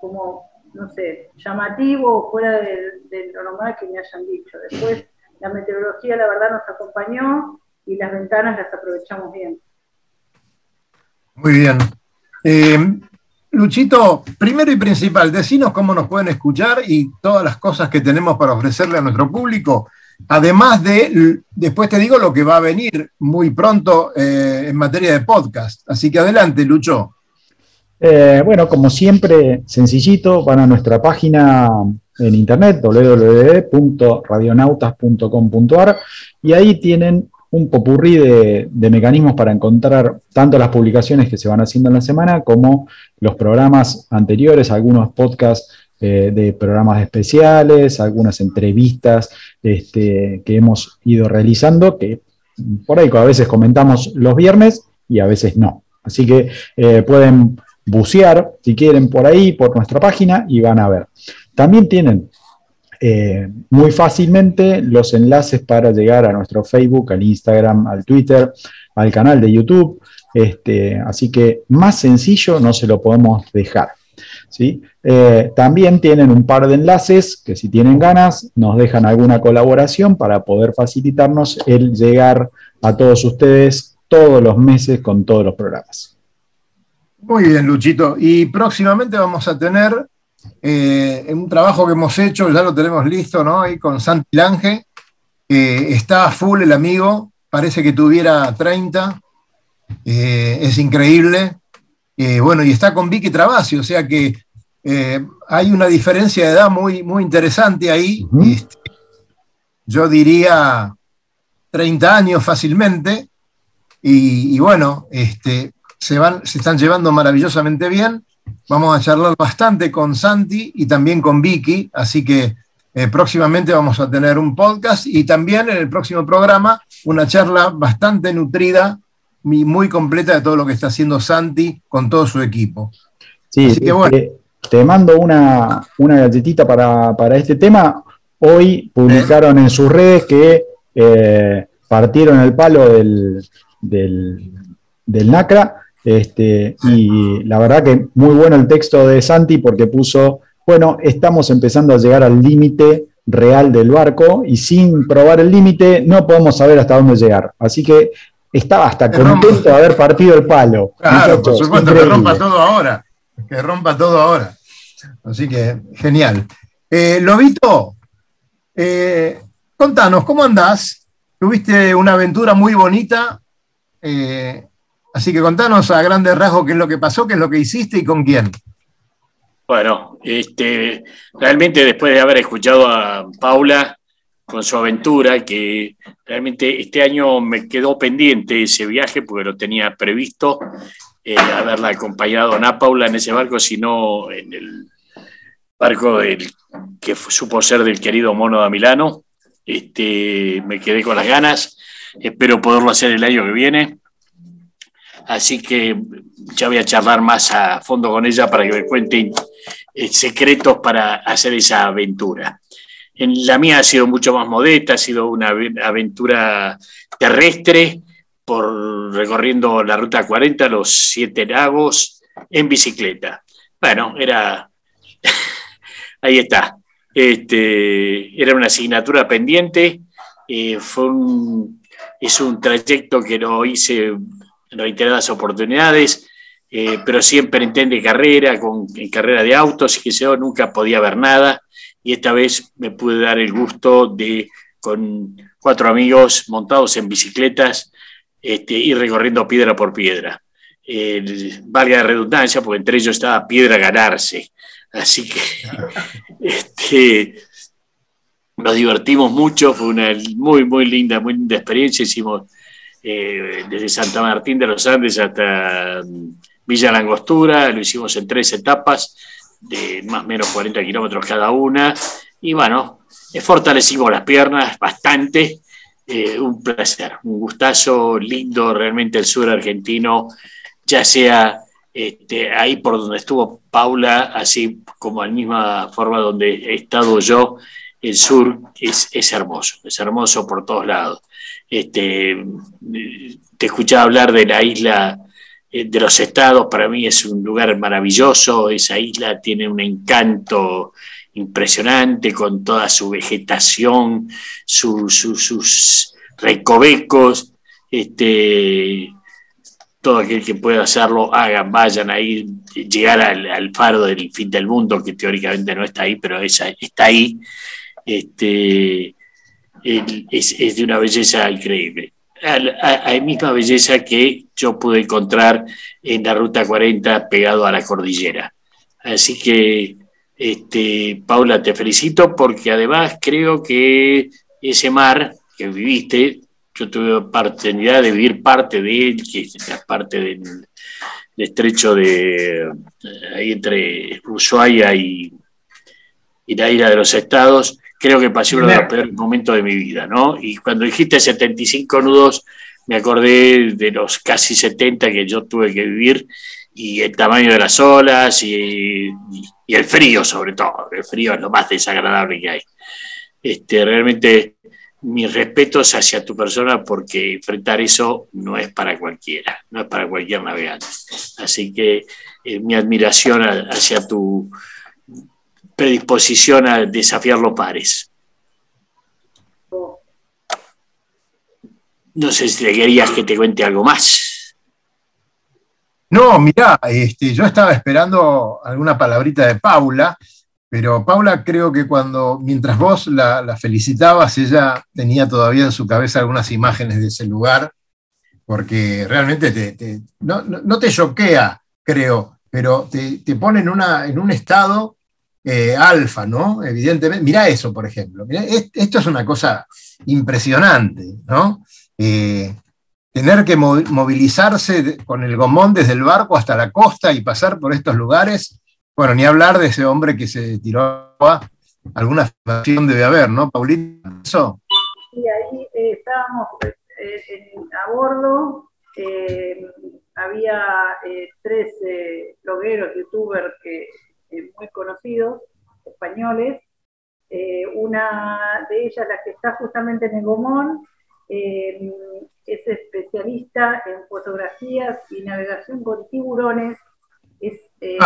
como, no sé, llamativo fuera de, lo normal que me hayan dicho. Después, la meteorología, la verdad, nos acompañó y las ventanas las aprovechamos bien. Muy bien. Luchito, primero y principal, decinos cómo nos pueden escuchar y todas las cosas que tenemos para ofrecerle a nuestro público. Además de, después te digo lo que va a venir muy pronto eh, en materia de podcast. Así que adelante, Lucho. Eh, bueno, como siempre, sencillito, van a nuestra página en internet www.radionautas.com.ar y ahí tienen un popurrí de, mecanismos para encontrar tanto las publicaciones que se van haciendo en la semana como los programas anteriores, algunos podcasts eh, de programas especiales, algunas entrevistas este, que hemos ido realizando, que por ahí a veces comentamos los viernes y a veces no. Así que eh, pueden bucear, si quieren, por ahí, por nuestra página y van a ver. También tienen eh, muy fácilmente los enlaces para llegar a nuestro Facebook, al Instagram, al Twitter, al canal de YouTube. Este, así que más sencillo no se lo podemos dejar. ¿sí? Eh, también tienen un par de enlaces que si tienen ganas nos dejan alguna colaboración para poder facilitarnos el llegar a todos ustedes todos los meses con todos los programas. Muy bien, Luchito. Y próximamente vamos a tener eh, un trabajo que hemos hecho, ya lo tenemos listo, ¿no? Ahí con Santi Lange, está full el amigo, parece que tuviera 30, eh, es increíble. Eh, bueno, y está con Vicky Travassi, o sea que hay una diferencia de edad muy, muy interesante ahí. Este, yo diría 30 años fácilmente. Y, bueno, este, se, van, se están llevando maravillosamente bien. Vamos a charlar bastante con Santi y también con Vicky, así que eh, próximamente vamos a tener un podcast y también en el próximo programa una charla bastante nutrida y muy completa de todo lo que está haciendo Santi con todo su equipo. Sí, te, mando una, galletita para, este tema. Hoy publicaron en sus redes que eh, partieron el palo del, del, del NACRA este, y la verdad que muy bueno el texto de Santi porque puso, bueno, estamos empezando a llegar al límite real del barco y sin probar el límite no podemos saber hasta dónde llegar. Así que estaba hasta contento de haber partido el palo. Claro, por supuesto, que rompa todo ahora. Que rompa todo ahora. Así que, genial. Eh, Lobito, eh, contanos, ¿cómo andás? Tuviste una aventura muy bonita. Eh, Así que contanos a grandes rasgos qué es lo que pasó, qué es lo que hiciste y con quién. Bueno, este, realmente después de haber escuchado a Paula con su aventura, que realmente este año me quedó pendiente ese viaje porque lo tenía previsto, eh, haberla acompañado a Paula en ese barco, sino en el barco del, que supo ser del querido Mono de Milano. Este, me quedé con las ganas, espero poderlo hacer el año que viene. Así que ya voy a charlar más a fondo con ella para que me cuente eh, secretos para hacer esa aventura. En la mía ha sido mucho más modesta, ha sido una aventura terrestre por recorriendo la ruta 40, los siete lagos, en bicicleta. Bueno, era. [laughs] Ahí está. Este, era una asignatura pendiente, eh, es un trayecto que lo hice reiteradas oportunidades, eh, pero siempre en carrera, con, en carrera de autos y que yo nunca podía ver nada. Y esta vez me pude dar el gusto de, con cuatro amigos montados en bicicletas, este, ir recorriendo piedra por piedra. valga la redundancia, porque entre ellos estaba piedra ganarse. Así que [laughs] este, nos divertimos mucho, fue una muy, muy linda, muy linda experiencia. Hicimos eh, desde Santa Martín de los Andes hasta mm, Villa Langostura, lo hicimos en tres etapas de más o menos 40 kilómetros cada una. Y bueno, fortalecimos las piernas bastante. Eh, un placer, un gustazo lindo realmente el sur argentino, ya sea este, ahí por donde estuvo Paula, así como a la misma forma donde he estado yo, el sur es, es hermoso, es hermoso por todos lados. Este, te escuchaba hablar de la isla eh, de los estados, para mí es un lugar maravilloso, esa isla tiene un encanto impresionante con toda su vegetación, sus recovecos, este, todo aquel que pueda hacerlo, hagan, vayan ahí, llegar al, faro del fin del mundo, que teóricamente no está ahí, pero está ahí, este, es, de una belleza increíble. Hay misma belleza que yo pude encontrar en la Ruta 40 pegado a la cordillera. Así que, este, Paula, te felicito porque además creo que ese mar que viviste yo tuve la oportunidad de vivir parte de él, que es la parte del, estrecho de ahí entre Ushuaia y, y, la isla de los estados, creo que pasé uno de los peores momentos de mi vida, ¿no? Y cuando dijiste 75 nudos, me acordé de los casi 70 que yo tuve que vivir y el tamaño de las olas y, y el frío sobre todo, el frío es lo más desagradable que hay. Este, realmente mis respetos hacia tu persona porque enfrentar eso no es para cualquiera, no es para cualquier navegante. Así que eh, mi admiración hacia tu predisposición a desafiar los pares. No sé si te querías que te cuente algo más. No, mira, este, yo estaba esperando alguna palabrita de Paula, pero Paula creo que cuando, mientras vos la, felicitabas, ella tenía todavía en su cabeza algunas imágenes de ese lugar, porque realmente te, no, te choquea, creo, pero te, pone en, una, en un estado eh, alfa, ¿no? Evidentemente. Mirá eso, por ejemplo. esto es una cosa impresionante, ¿no? Eh, tener que movilizarse con el gomón desde el barco hasta la costa y pasar por estos lugares bueno, ni hablar de ese hombre que se tiró a alguna filmación debe haber, ¿no, Paulita? ¿Eso? Sí, ahí eh, estábamos a bordo, había tres blogueros, youtubers que, muy conocidos, españoles, una de ellas, la que está justamente en el Gomón, es especialista en fotografías y navegación con tiburones, es eh,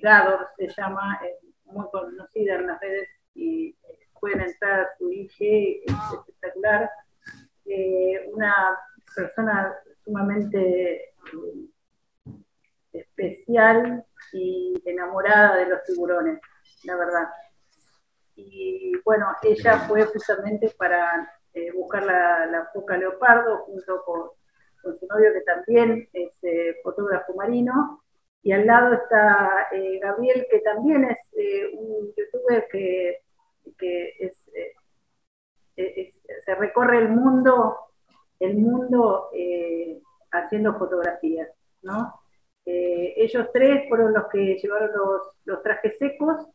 Gador se llama, es muy conocida en las redes y eh, pueden entrar a su IG, es espectacular. Eh, una persona sumamente especial y enamorada de los tiburones, la verdad. Y bueno, ella fue justamente para buscar la, la, foca leopardo junto con, con, su novio que también es fotógrafo marino y al lado está eh, Gabriel, que también es eh, un youtuber que, eh, se recorre el mundo, el mundo haciendo fotografías, ¿no? Ellos tres fueron los que llevaron los, trajes secos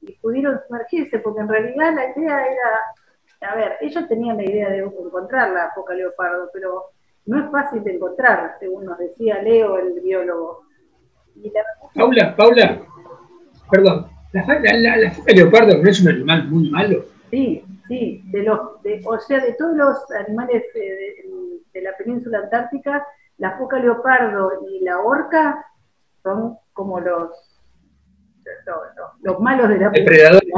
y pudieron sumergirse, porque en realidad la idea era, a ver, ellos tenían la idea de encontrar la foca leopardo, pero no es fácil de encontrar, según nos decía Leo, el biólogo. Paula, Paula, perdón, la, la, foca leopardo no es un animal muy malo. Sí, sí, de los, o sea, de todos los animales de, la península antártica, la foca leopardo y la orca son como los, los malos de la Depredadores.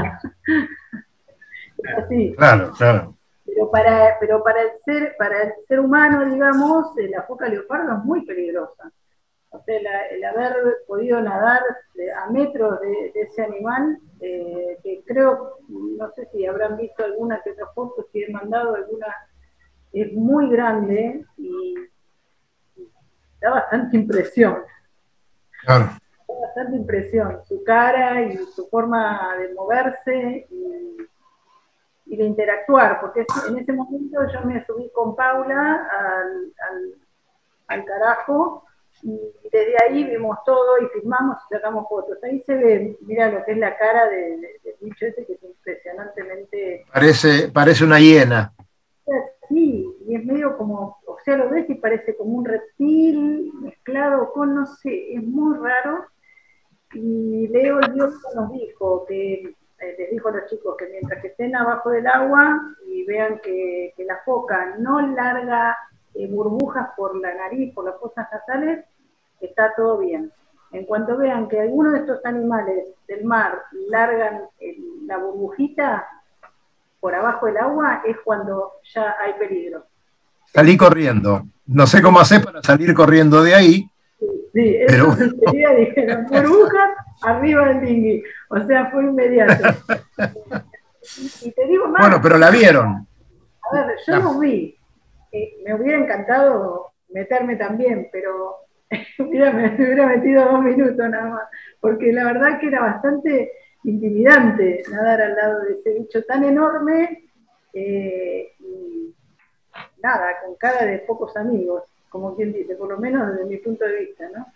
[laughs] Así. Claro, claro. Pero para, pero para el ser, para el ser humano, digamos, eh, la foca leopardo es muy peligrosa. O sea, la- el haber podido nadar eh, a metros de, de ese animal, eh, que creo, no sé si habrán visto alguna que otra foto, si he mandado alguna, es muy grande y da bastante impresión. claro. Da bastante impresión, su cara y su forma de moverse y, y de interactuar, porque en ese momento yo me subí con Paula al, al, al carajo y desde ahí vimos todo y filmamos y sacamos fotos. Ahí se ve, mira lo que es la cara de- de- del bicho ese que es impresionantemente Parece, parece una hiena. Sí, y es medio como, sea, lo ves y parece como un reptil mezclado con, no sé, es muy raro. Y Leo Dios nos dijo que, eh, les dijo a los chicos que mientras que estén abajo del agua y vean que, la foca no larga eh, burbujas por la nariz, por las fosas nasales, está todo bien. En cuanto vean que alguno de estos animales del mar largan el- la burbujita, por abajo del agua es cuando ya hay peligro. Salí corriendo. No sé cómo hacer para salir corriendo de ahí. Sí, Pero- eso enseguida dijeron, burbujas, arriba del dinghy. O sea, fue inmediato. Y te digo más, Bueno, pero la vieron. a ver, yo no vi. Eh, me hubiera encantado meterme también, pero [laughs] hubiera, me hubiera metido dos minutos nada más, porque la verdad que era bastante intimidante nadar al lado de ese bicho tan enorme eh, y nada, con cara de pocos amigos, como quien dice, por lo menos desde mi punto de vista, ¿no?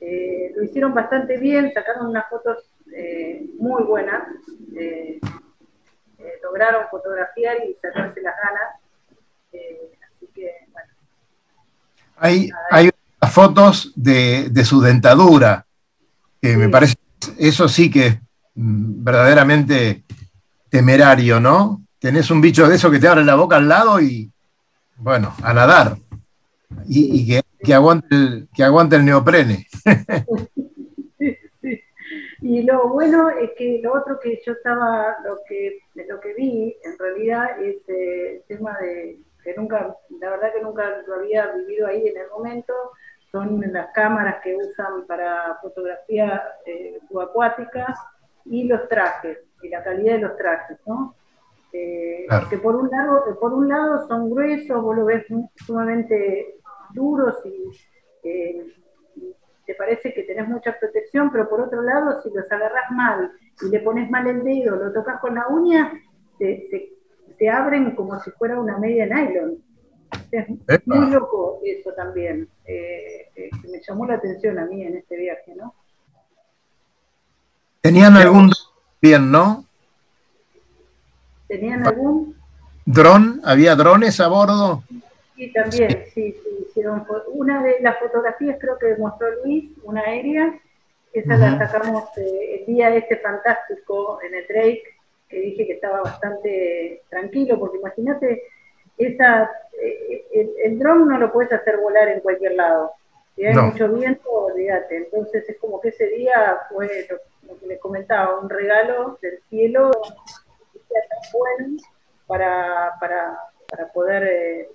Eh, lo hicieron bastante bien, sacaron unas fotos eh, muy buenas, eh, lograron fotografiar y sacarse las ganas. Así que, bueno, Hay, hay unas fotos de, de su dentadura, que me parece, eso sí que es mm, verdaderamente temerario, ¿no? Tenés un bicho de eso que te abre la boca al lado y, bueno, a nadar. Y, y que, que aguante el, que aguante el neoprene. [laughs] Y lo bueno es que lo otro que yo estaba, lo que, lo que vi en realidad es eh, el tema de que nunca, la verdad que nunca lo había vivido ahí en el momento, son las cámaras que usan para fotografía eh, subacuática y los trajes, y la calidad de los trajes, ¿no? Claro. Que por un lado, por un lado son gruesos, vos lo ves sumamente duros y eh, te parece que tenés mucha protección, pero por otro lado, si los agarras mal y le pones mal el dedo, lo tocas con la uña, se, se- se abren como si fuera una media nylon. Es Epa. muy loco eso también, eh, eh, que me llamó la atención a mí en este viaje, ¿no? Tenían algún bien, ¿no? ¿Tenían algún? Dron, había drones a bordo. Sí, también, sí, sí, hicieron una de las fotografías creo que mostró Luis, una aérea, esa la sacamos eh, el día este fantástico en el Drake, que dije que estaba bastante tranquilo, porque imagínate, esa, eh, el, el dron no lo puedes hacer volar en cualquier lado. Si hay No. mucho viento, olvídate. Entonces es como que ese día fue lo, lo que les comentaba, un regalo del cielo tan bueno para, para, para poder eh,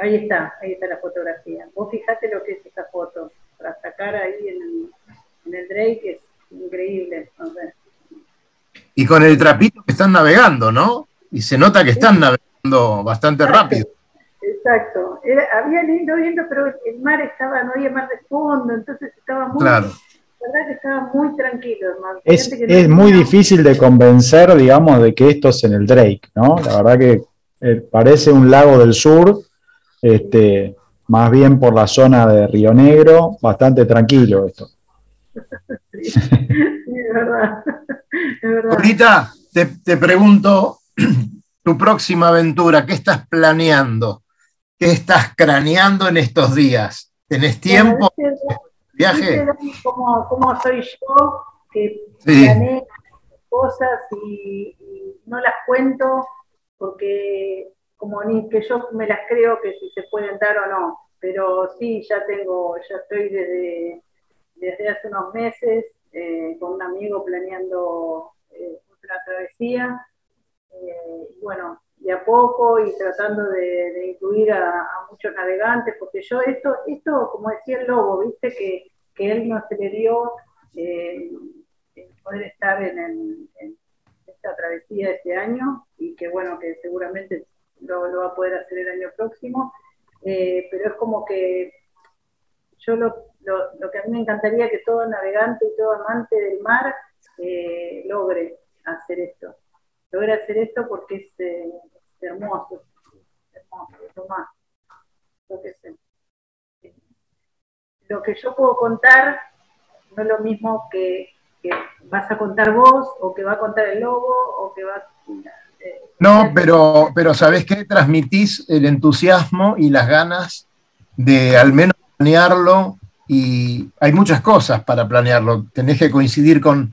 Ahí está, ahí está la fotografía. Vos fijate lo que es esa foto, para sacar ahí en el, en el Drake es increíble. no sé. Y con el trapito que están navegando, ¿no? Y se nota que están navegando bastante rápido. Exacto. Era- había lindo viento, pero el mar estaba, no había mar de fondo, entonces estaba muy, Claro. La verdad que estaba muy tranquilo mar. Es, Fíjate que no es muy tenía- difícil de convencer, digamos, de que esto es en el Drake, ¿no? La verdad que eh, parece un lago del sur, este, más bien por la zona de Río Negro, bastante tranquilo esto. [laughs] Sí, sí, es verdad. Es verdad. Ahorita te, te pregunto [clears throat] tu próxima aventura, ¿qué estás planeando? ¿Qué estás craneando en estos días? ¿Tenés tiempo? ¿Viaje? ¿Viste, Dani, cómo, cómo soy yo? Que Sí. planeo cosas y, y no las cuento porque como ni que yo me las creo que si se pueden dar o no. Pero sí, ya tengo, ya estoy desde, desde hace unos meses eh, con un amigo planeando eh, otra travesía. y bueno, de a poco y tratando de, incluir a, muchos navegantes, porque yo esto, esto como decía el Lobo, viste que, que él no se le dio poder estar en, esta travesía este año y que bueno, que seguramente lo, lo va a poder hacer el año próximo. Eh, pero es como que yo lo, lo, que a mí me encantaría que todo navegante y todo amante del mar eh, logre hacer esto, logre hacer esto porque es, eh, hermoso, hermoso, lo que, lo que yo puedo contar no es lo mismo que, que, vas a contar vos o que va a contar el lobo o que va a no, pero, pero ¿sabés qué? Transmitís el entusiasmo y las ganas de al menos planearlo y hay muchas cosas para planearlo. Tenés que coincidir con,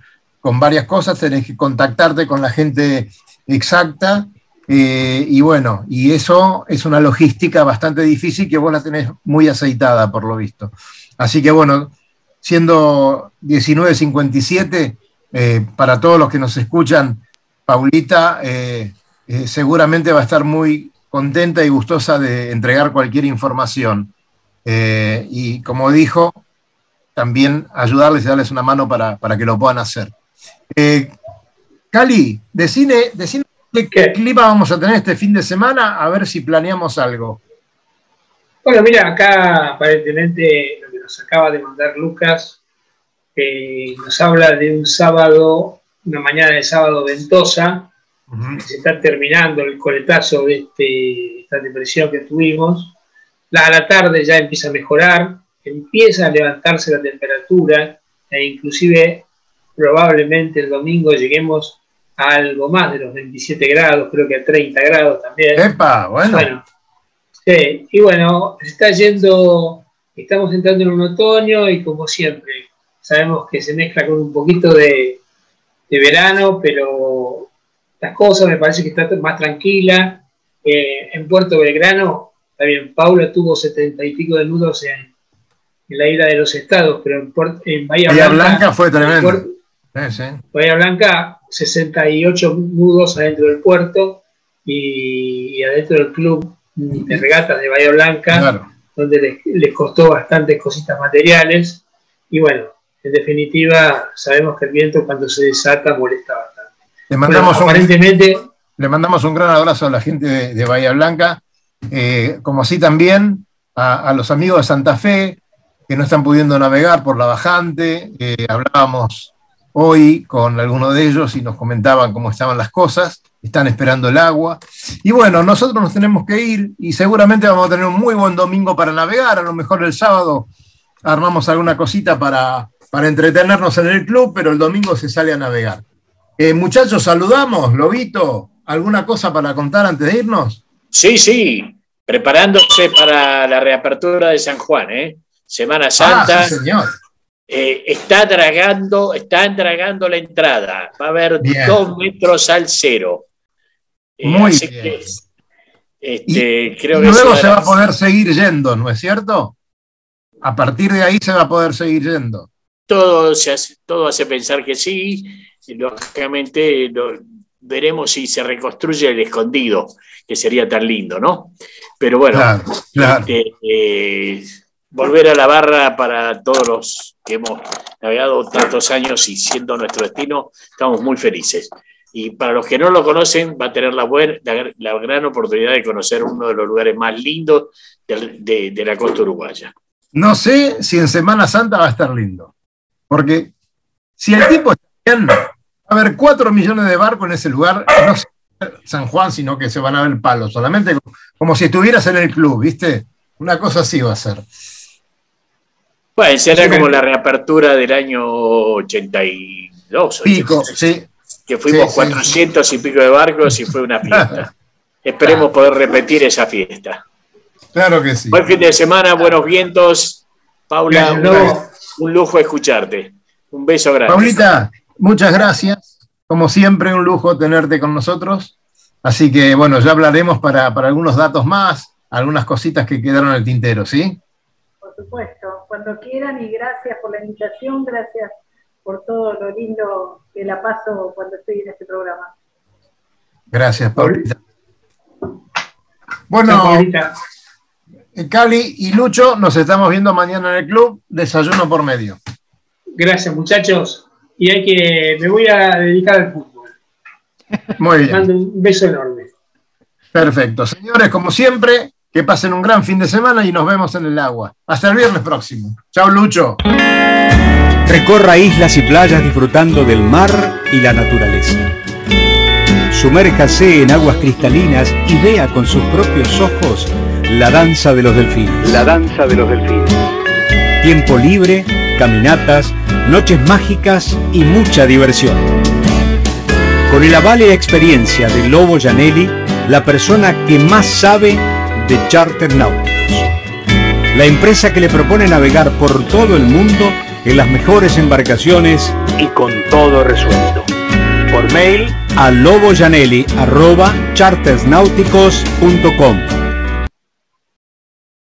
varias cosas, tenés que contactarte con la gente exacta eh, y bueno, y eso es una logística bastante difícil que vos la tenés muy aceitada por lo visto. Así que bueno, siendo 19.57, eh, para todos los que nos escuchan, Paulita eh, seguramente va a estar muy contenta y gustosa de entregar cualquier información. Y como dijo, también ayudarles y darles una mano para, que lo puedan hacer. Cali, decine, decine qué clima vamos a tener este fin de semana, a ver si planeamos algo. Bueno, mira, acá aparentemente lo que nos acaba de mandar Lucas nos habla de un sábado una mañana de sábado ventosa, se está terminando el coletazo de este, esta depresión que tuvimos. La, a la tarde ya empieza a mejorar, empieza a levantarse la temperatura e inclusive probablemente el domingo lleguemos a algo más de los 27 grados, creo que a 30 grados también. ¡Epa! Bueno. sí, y bueno, está yendo, estamos entrando en un otoño y como siempre, sabemos que se mezcla con un poquito de, de verano, pero las cosas me parece que está más tranquila. Eh, en Puerto Belgrano, también Paula tuvo setenta y pico de nudos en, la isla de los estados, pero en, en Bahía, Blanca, fue tremendo. Bahía Blanca, 68 nudos adentro del puerto y, adentro del club de regatas de Bahía Blanca, donde les, les costó bastantes cositas materiales. Y bueno, en definitiva, sabemos que el viento cuando se desata molesta bastante. Le mandamos, un, le mandamos un gran abrazo a la gente de, Bahía Blanca, eh, como así también a, los amigos de Santa Fe que no están pudiendo navegar por la bajante. Eh, hablábamos hoy con algunos de ellos y nos comentaban cómo estaban las cosas, están esperando el agua. Y bueno, nosotros nos tenemos que ir y seguramente vamos a tener un muy buen domingo para navegar, a lo mejor el sábado armamos alguna cosita para, para entretenernos en el club, pero el domingo se sale a navegar. Eh, muchachos, saludamos, Lobito, ¿alguna cosa para contar antes de irnos? Sí, sí, preparándose para la reapertura de San Juan, ¿eh? Semana Santa. Ah, señor. Eh, está dragando, está dragando la entrada. Va a haber dos metros al cero. Eh, Muy bien. este, creo que luego se va a poder seguir yendo, ¿no es cierto? A partir de ahí se va a poder seguir yendo todo, se hace, todo hace pensar que sí, y lógicamente veremos si se reconstruye el escondido, que sería tan lindo, ¿no? Pero bueno, este, eh, volver a la barra para todos los que hemos navegado tantos años y siendo nuestro destino, estamos muy felices. Y para los que no lo conocen, va a tener la, buena, la, gran oportunidad de conocer uno de los lugares más lindos de la costa uruguaya. No sé si en Semana Santa va a estar lindo. Porque si el tipo está bien, va a haber cuatro millones de barcos en ese lugar, no San Juan, sino que se van a ver palos, solamente como si estuvieras en el club, ¿viste? Una cosa así va a ser. Bueno, será como la reapertura del año 82. Pico, sí. Que fuimos 400 y pico de barcos y fue una fiesta. [laughs] Esperemos poder repetir esa fiesta. Claro que sí. Buen fin de semana, buenos vientos. Paula, un lujo escucharte. Un beso grande. Paulita, muchas gracias. Como siempre, un lujo tenerte con nosotros. Así que, bueno, ya hablaremos para, algunos datos más, algunas cositas que quedaron en el tintero, ¿sí? Por supuesto, cuando quieran y gracias por la invitación, gracias por todo lo lindo que la paso cuando estoy en este programa. Gracias, Paulita. Bueno, Cali y Lucho, nos estamos viendo mañana en el club. Desayuno por medio. Gracias, muchachos. Y hay que, me voy a dedicar al fútbol. Muy bien. Mando un beso enorme. Perfecto. Señores, como siempre, que pasen un gran fin de semana y nos vemos en el agua. Hasta el viernes próximo. Chao, Lucho. Recorra islas y playas disfrutando del mar y la naturaleza. Sumérjase en aguas cristalinas y vea con sus propios ojos la danza de los delfines. La danza de los delfines. Tiempo libre, caminatas, noches mágicas y mucha diversión. Con el avale y experiencia de Lobo Janelli, la persona que más sabe de charter náuticos. La empresa que le propone navegar por todo el mundo en las mejores embarcaciones y con todo resuelto. Por mail a loboyanelli.chartersnáuticos.com